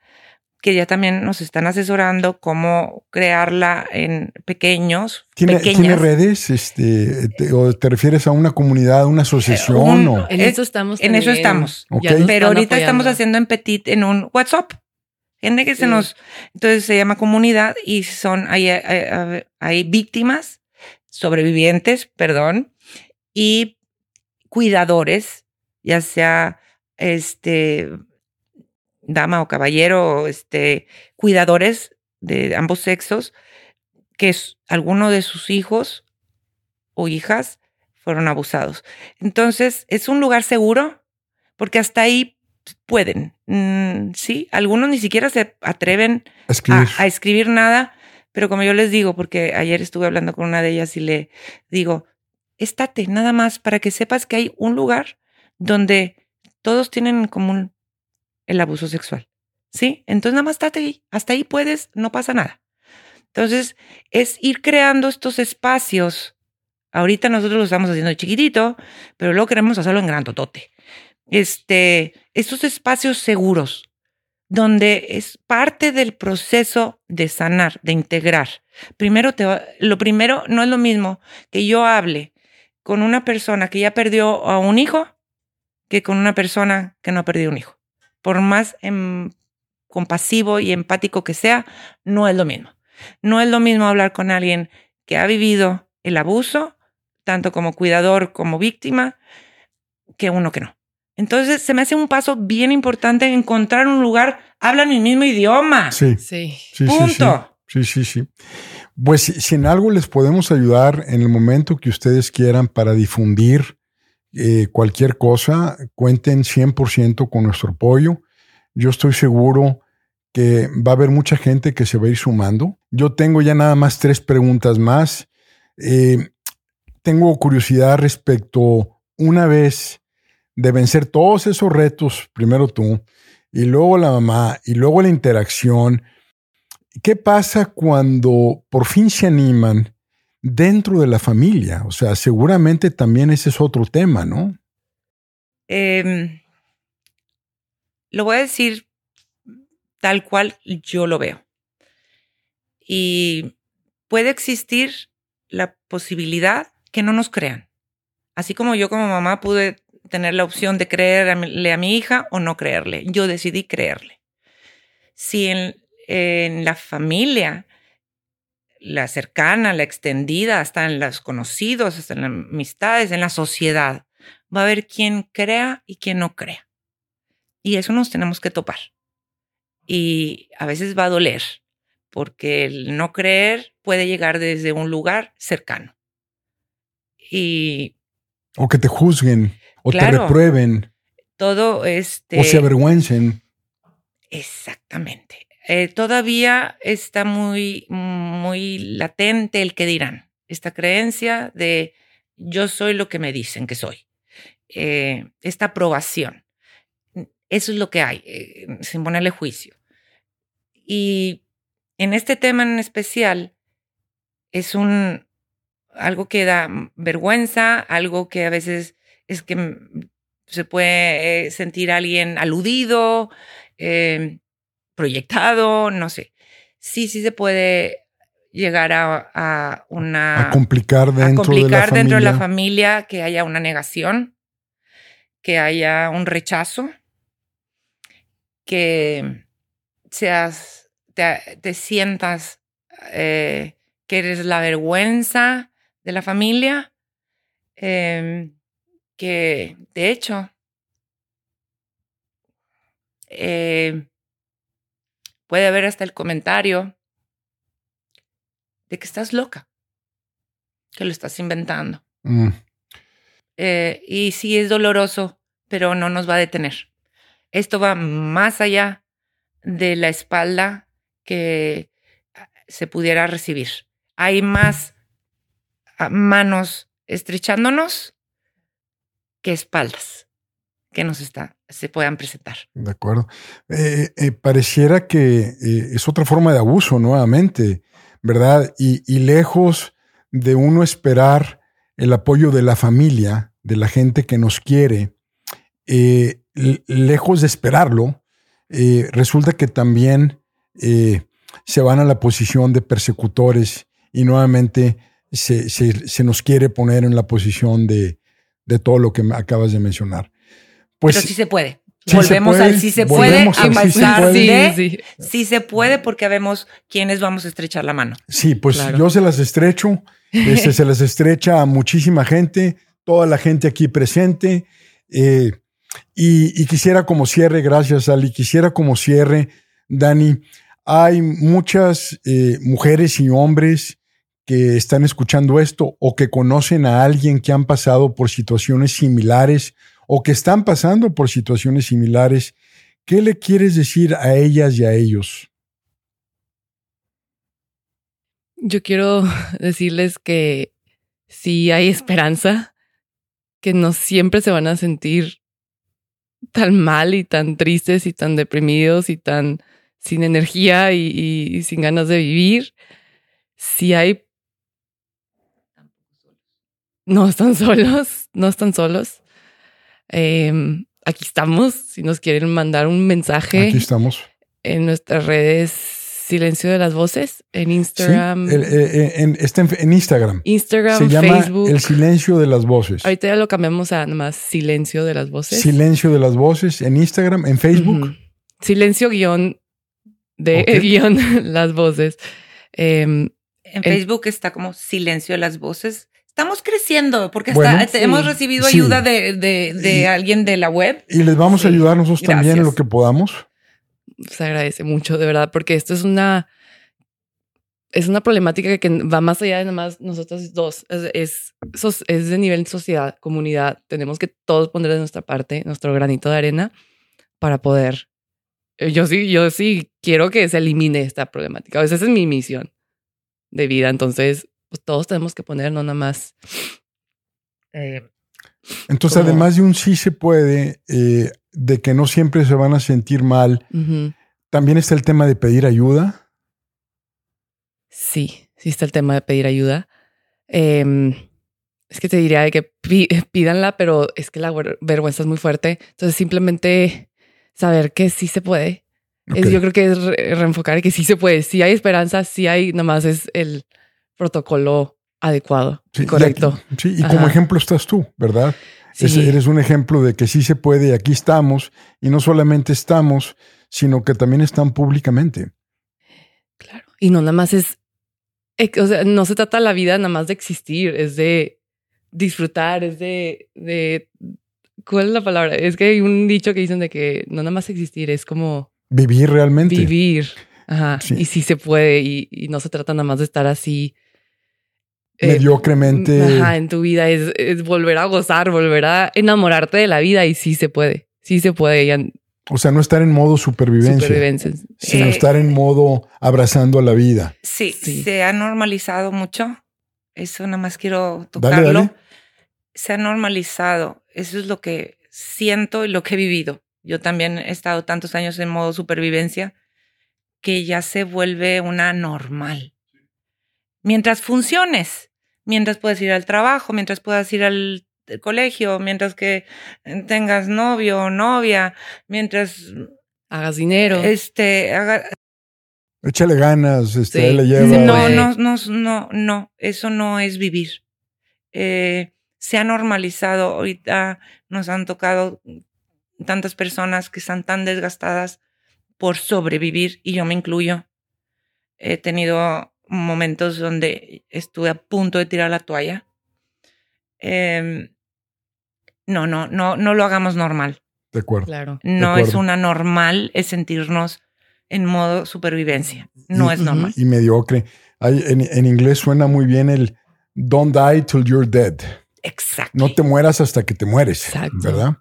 que ya también nos están asesorando cómo crearla en pequeños. ¿Tiene. ¿tiene redes? Este, te, ¿O te refieres a una comunidad, una asociación? Eh, un, o? En eso estamos. En eso estamos. Okay. Pero ahorita apoyando. estamos haciendo en Petit en un WhatsApp. Gente que se Sí. nos, entonces se llama comunidad y son, hay, hay, hay víctimas, sobrevivientes, perdón, y cuidadores, ya sea este dama o caballero, este cuidadores de ambos sexos, que alguno de sus hijos o hijas fueron abusados. Entonces, es un lugar seguro porque hasta ahí pueden, mm, sí, algunos ni siquiera se atreven a escribir nada, pero como yo les digo, porque ayer estuve hablando con una de ellas y le digo, estate nada más para que sepas que hay un lugar donde todos tienen en común el abuso sexual, ¿sí? Entonces nada más estate ahí, hasta ahí puedes, no pasa nada. Entonces es ir creando estos espacios. Ahorita nosotros lo estamos haciendo chiquitito, pero luego queremos hacerlo en grandotote. Este, estos espacios seguros, donde es parte del proceso de sanar, de integrar. Primero, te lo primero no es lo mismo que yo hable con una persona que ya perdió a un hijo que con una persona que no ha perdido un hijo. Por más em, compasivo y empático que sea, no es lo mismo. No es lo mismo hablar con alguien que ha vivido el abuso, tanto como cuidador como víctima, que uno que no. Entonces se me hace un paso bien importante encontrar un lugar, hablan el mismo idioma. Sí, Sí. sí, sí, sí. Punto. Sí, sí, sí. Pues si, si en algo les podemos ayudar en el momento que ustedes quieran para difundir eh, cualquier cosa, cuenten 100% con nuestro apoyo. Yo estoy seguro que va a haber mucha gente que se va a ir sumando. Yo tengo ya nada más tres preguntas más. Eh, tengo curiosidad respecto, una vez de vencer todos esos retos, primero tú, y luego la mamá, y luego la interacción. ¿Qué pasa cuando por fin se animan dentro de la familia? O sea, seguramente también ese es otro tema, ¿no? Eh, lo voy a decir tal cual yo lo veo. Y puede existir la posibilidad que no nos crean. Así como yo como mamá pude tener la opción de creerle a mi hija o no creerle. Yo decidí creerle. Si en, en la familia, la cercana, la extendida, hasta en los conocidos, hasta en las amistades, en la sociedad, va a haber quien crea y quien no crea. Y eso nos tenemos que topar. Y a veces va a doler, porque el no creer puede llegar desde un lugar cercano. Y O que te juzguen, o te reprueben, todo este... o se avergüencen. Exactamente. Eh, todavía está muy, muy latente el que dirán. Esta creencia de yo soy lo que me dicen que soy. Eh, esta aprobación. Eso es lo que hay, eh, sin ponerle juicio. Y en este tema en especial es un algo que da vergüenza, algo que a veces es que mm, se puede eh, sentir alguien aludido, eh, proyectado, no sé. Sí, sí se puede llegar a, a una a complicar a dentro complicar de la dentro de la familia. familia que haya una negación, que haya un rechazo, que seas, te, te sientas eh, que eres la vergüenza de la familia, eh, que de hecho eh, puede haber hasta el comentario de que estás loca, que lo estás inventando. Mm, Eh, y sí es doloroso, pero no nos va a detener. Esto va más allá de la espalda que se pudiera recibir. Hay más ah, manos estrechándonos que espaldas que nos está, se puedan presentar. de acuerdo. Eh, eh, pareciera que eh, es otra forma de abuso, nuevamente, ¿verdad? Y, y lejos de uno esperar el apoyo de la familia, de la gente que nos quiere, lejos de esperarlo, resulta que también se van a la posición de persecutores y nuevamente se- se nos quiere poner en la posición de, de todo lo que me acabas de mencionar. Pues pero sí se puede. volvemos al sí se puede, a pesar sí, de sí. sí se puede, porque vemos quiénes vamos a estrechar la mano. Sí, pues Claro. yo se las estrecho, este, se las estrecha a muchísima gente, toda la gente aquí presente. eh, y, y quisiera como cierre, gracias Ali, quisiera como cierre, Dani, hay muchas eh, mujeres y hombres que están escuchando esto o que conocen a alguien que han pasado por situaciones similares o que están pasando por situaciones similares. ¿Qué le quieres decir a ellas y a ellos? Yo quiero (laughs) decirles que sí hay esperanza, que no siempre se van a sentir tan mal y tan tristes y tan deprimidos y tan sin energía y, sin ganas de vivir. Sí hay... No están solos, no están solos. Em, aquí estamos, si nos quieren mandar un mensaje Aquí estamos. en nuestras redes Silencio de las Voces, en Sí, Instagram, el- eh, en- está en, en Instagram. Instagram, Se llama Facebook. El silencio de las voces. Ahorita ya lo cambiamos a nomás Silencio de las Voces. Silencio de las voces en Instagram, en Facebook. Silencio guion de (laughs) guion las voces. Em, En Facebook está como silencio de las voces. Estamos creciendo porque Bueno, está- sí. hemos recibido Sí. ayuda de, de- de Y- alguien de la web. Y les vamos a Sí, ayudar nosotros también en gracias. lo que podamos. se agradece mucho, de verdad, porque esto es una es una problemática que va más allá de nada más nosotros dos. Es, es, es de nivel sociedad, comunidad. Tenemos que todos poner de nuestra parte nuestro granito de arena para poder. eh, Yo sí, yo sí quiero que se elimine esta problemática. O sea, esa es mi misión de vida. Entonces, pues todos tenemos que poner no nada más. eh, Entonces, Como- además de un sí se puede, eh, de que no siempre se van a sentir mal, también está el tema de pedir ayuda. Sí, sí está el tema de pedir ayuda. Em, es que te diría de que (laughs) pídanla, pero es que la ver- vergüenza es muy fuerte. Entonces simplemente saber que sí se puede. Es- yo creo que es re- reenfocar que sí se puede. Si hay esperanza, sí hay, nada más es el protocolo adecuado, Sí, y correcto. aquí- sí, y como ejemplo estás tú, ¿verdad? Sí, Es- eres un ejemplo de que sí se puede y aquí estamos. Y no solamente estamos, sino que también están públicamente. claro. Y no nada más es, o sea, no se trata la vida nada más de existir, es de disfrutar, es de, de, ¿cuál es la palabra? Es que hay un dicho que dicen de que no nada más existir, es como Vivir realmente. vivir. Ajá. Sí. Y sí se puede y, y no se trata nada más de estar así. Eh, Mediocremente. Ajá, en tu vida es, es volver a gozar, volver a enamorarte de la vida y sí se puede. Sí se puede. Ya, O sea, no estar en modo supervivencia, supervivencia. sino Eh, estar en modo abrazando a la vida. Sí, Sí. se ha normalizado mucho. Eso nada más quiero Dale, tocarlo. dale. Se ha normalizado. Eso es lo que siento y lo que he vivido. Yo también he estado tantos años en modo supervivencia que ya se vuelve una normal. Mientras funciones, mientras puedas ir al trabajo, mientras puedas ir al colegio, mientras que tengas novio o novia, mientras Hagas dinero. este haga- Échale ganas, este, Sí. ahí le lleva. No, no, no, no, no, eso no es vivir. Eh, se ha normalizado, ahorita nos han tocado tantas personas que están tan desgastadas por sobrevivir y yo me incluyo. He tenido momentos donde estuve a punto de tirar la toalla. Em, no, no, no, no lo hagamos normal. De acuerdo. Claro. No es una normal, es sentirnos en modo supervivencia. No Y- es normal. Y mediocre. Hay- en, en inglés suena muy bien el don't die till you're dead. Exacto. No te mueras hasta que te mueres. Exacto. ¿Verdad?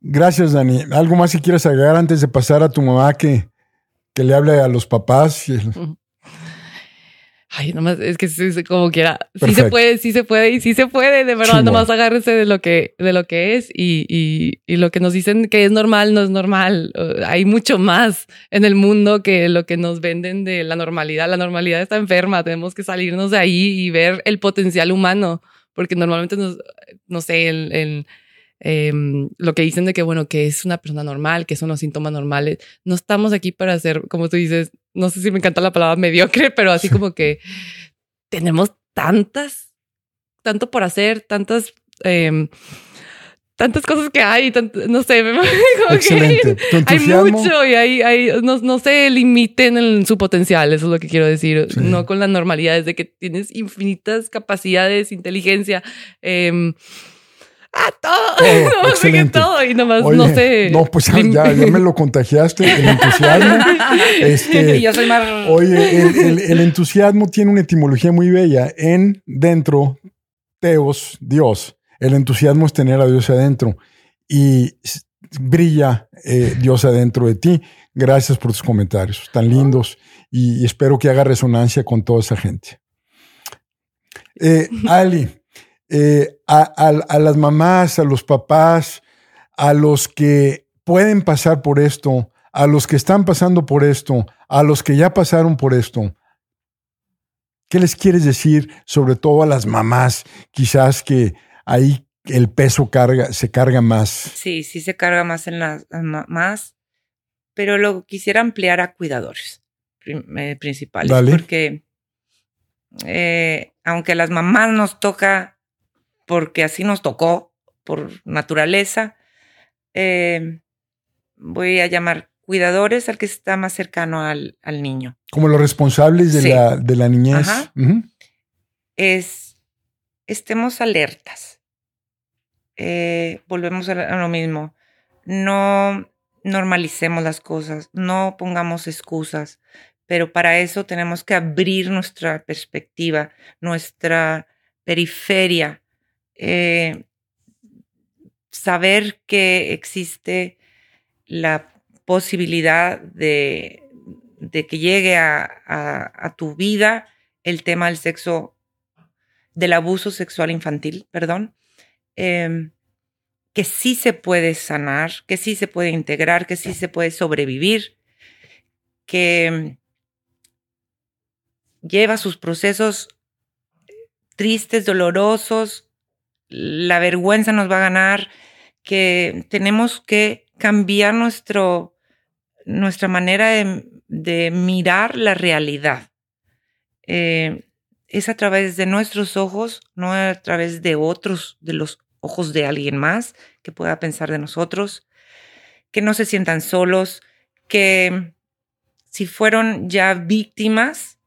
Gracias, Dani. ¿Algo más que quieras agregar antes de pasar a tu mamá que, que le hable a los papás? El- Ay, nomás es que como quiera. Sí se puede, sí se puede y sí se puede. De verdad, nomás agárrese de lo que, de lo que es y, y, y lo que nos dicen que es normal, no es normal. Hay mucho más en el mundo que lo que nos venden de la normalidad. La normalidad está enferma. Tenemos que salirnos de ahí y ver el potencial humano, porque normalmente nos, no sé, el, el, em, lo que dicen de que, bueno, que es una persona normal, que son los síntomas normales. No estamos aquí para hacer, como tú dices, no sé si me encanta la palabra mediocre, (laughs) pero así como que tenemos tantas, tanto por hacer, tantas, em, tantas cosas que hay, no sé, (laughs) Excelente. hay mucho y hay, hay no, no, se limiten en su potencial, eso es lo que quiero decir, no con la normalidad, de que tienes infinitas capacidades, inteligencia, eh, ¡Ah, todo! (laughs) (laughs) no, excelente. todo y nomás no sé. No, pues ya, ya, me lo contagiaste, el entusiasmo. (laughs) este, Yo soy más... Oye, el, el, el, entusiasmo tiene una etimología muy bella. En, dentro, teos, Dios. El entusiasmo es tener a Dios adentro. Y brilla eh, Dios adentro de ti. Gracias por tus comentarios tan lindos y, espero que haga resonancia con toda esa gente. Eh, Ali, eh, a, las mamás, a los papás, a los que pueden pasar por esto, a los que están pasando por esto, a los que ya pasaron por esto. ¿Qué les quieres decir, sobre todo a las mamás, quizás que ahí el peso carga, se carga más? Sí, sí se carga más en las mamás, pero lo quisiera ampliar a cuidadores eh, principales, porque eh, aunque a las mamás nos toca porque así nos tocó por naturaleza. Eh, voy a llamar cuidadores al que está más cercano al, niño. Como los responsables de, la, de la, niñez. Es, estemos alertas. Eh, volvemos a lo mismo. No normalicemos las cosas, no pongamos excusas, pero para eso tenemos que abrir nuestra perspectiva, nuestra periferia eh, saber que existe la posibilidad de, que llegue a, tu vida el tema del sexo, del abuso sexual infantil, perdón, em, que sí se puede sanar, que sí se puede integrar, que sí se puede sobrevivir, que lleva sus procesos tristes, dolorosos, la vergüenza nos va a ganar, que tenemos que cambiar nuestro, nuestra manera de, mirar la realidad. Eh, es a través de nuestros ojos, no a través de otros, de los ojos de alguien más que pueda pensar de nosotros, que no se sientan solos, que si fueron ya víctimas,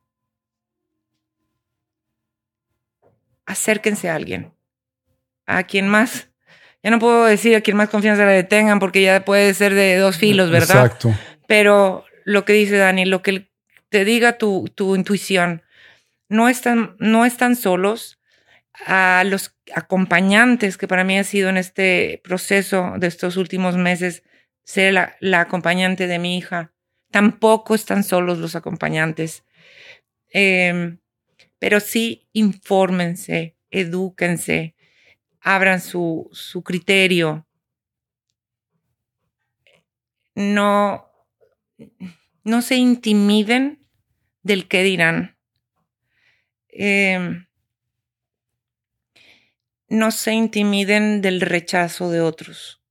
acérquense a alguien a quien más, ya no puedo decir a quien más confianza le tengan porque ya puede ser de dos filos, ¿verdad? Exacto. Pero lo que dice Dani, lo que te diga tu, tu intuición, no están, no están solos. A los acompañantes que para mí ha sido en este proceso de estos últimos meses ser la, la acompañante de mi hija. Tampoco están solos los acompañantes. Em, pero sí infórmense, edúquense, abran su, su criterio. No, no se intimiden del que dirán. Em, no se intimiden del rechazo de otros.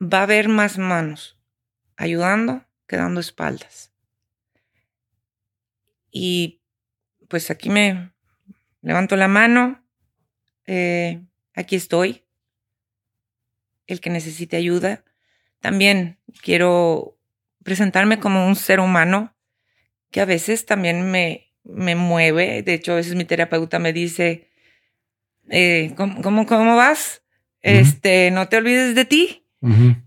Va a haber más manos ayudando que dando espaldas. Y pues aquí me, levanto la mano, eh, aquí estoy, el que necesite ayuda. También quiero presentarme como un ser humano que a veces también me, me mueve. De hecho, a veces mi terapeuta me dice, eh, ¿cómo, cómo, vas? Este, no te olvides de ti.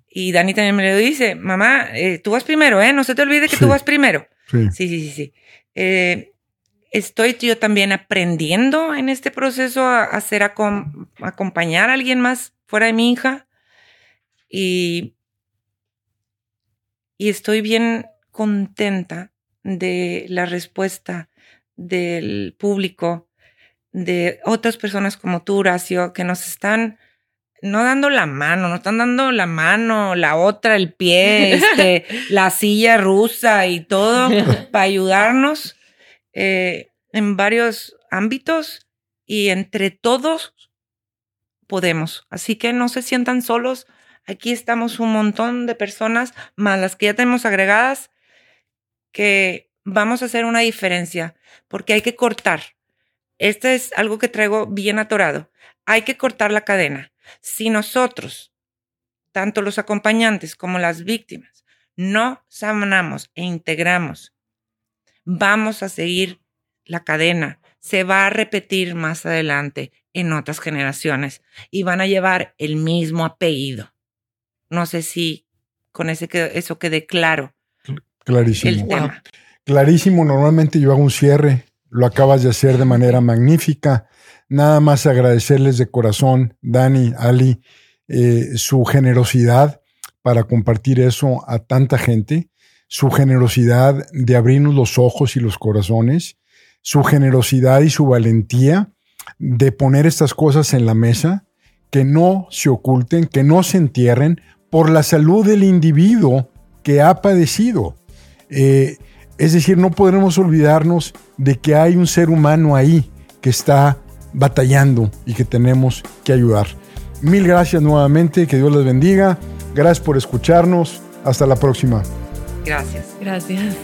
Y Dani también me lo dice, mamá, eh, tú vas primero, ¿eh? No se te olvide que tú vas primero. Sí, sí, sí, sí. Eh, estoy yo también aprendiendo en este proceso a, hacer acompañar a alguien más fuera de mi hija. Y, y estoy bien contenta de la respuesta del público, de otras personas como tú, Horacio, que nos están no dando la mano, no están dando la mano, la otra, el pie, (laughs) este, la silla rusa y todo (laughs) para ayudarnos eh, en varios ámbitos y entre todos podemos. Así que no se sientan solos. Aquí estamos un montón de personas, más las que ya tenemos agregadas, que vamos a hacer una diferencia, porque hay que cortar. este es algo que traigo bien atorado. Hay que cortar la cadena. Si nosotros, tanto los acompañantes como las víctimas, no sanamos e integramos, vamos a seguir la cadena. Se va a repetir más adelante en otras generaciones y van a llevar el mismo apellido. No sé si con ese que, eso quede claro. Clarísimo. El tema. Clarísimo, normalmente yo hago un cierre, lo acabas de hacer de manera magnífica. Nada más agradecerles de corazón, Dani, Ali, eh, su generosidad para compartir eso a tanta gente, su generosidad de abrirnos los ojos y los corazones, su generosidad y su valentía de poner estas cosas en la mesa, que no se oculten, que no se entierren por la salud del individuo que ha padecido. Eh, es decir, no podremos olvidarnos de que hay un ser humano ahí que está batallando y que tenemos que ayudar. Mil gracias nuevamente, que Dios les bendiga. Gracias por escucharnos. Hasta la próxima. Gracias. Gracias.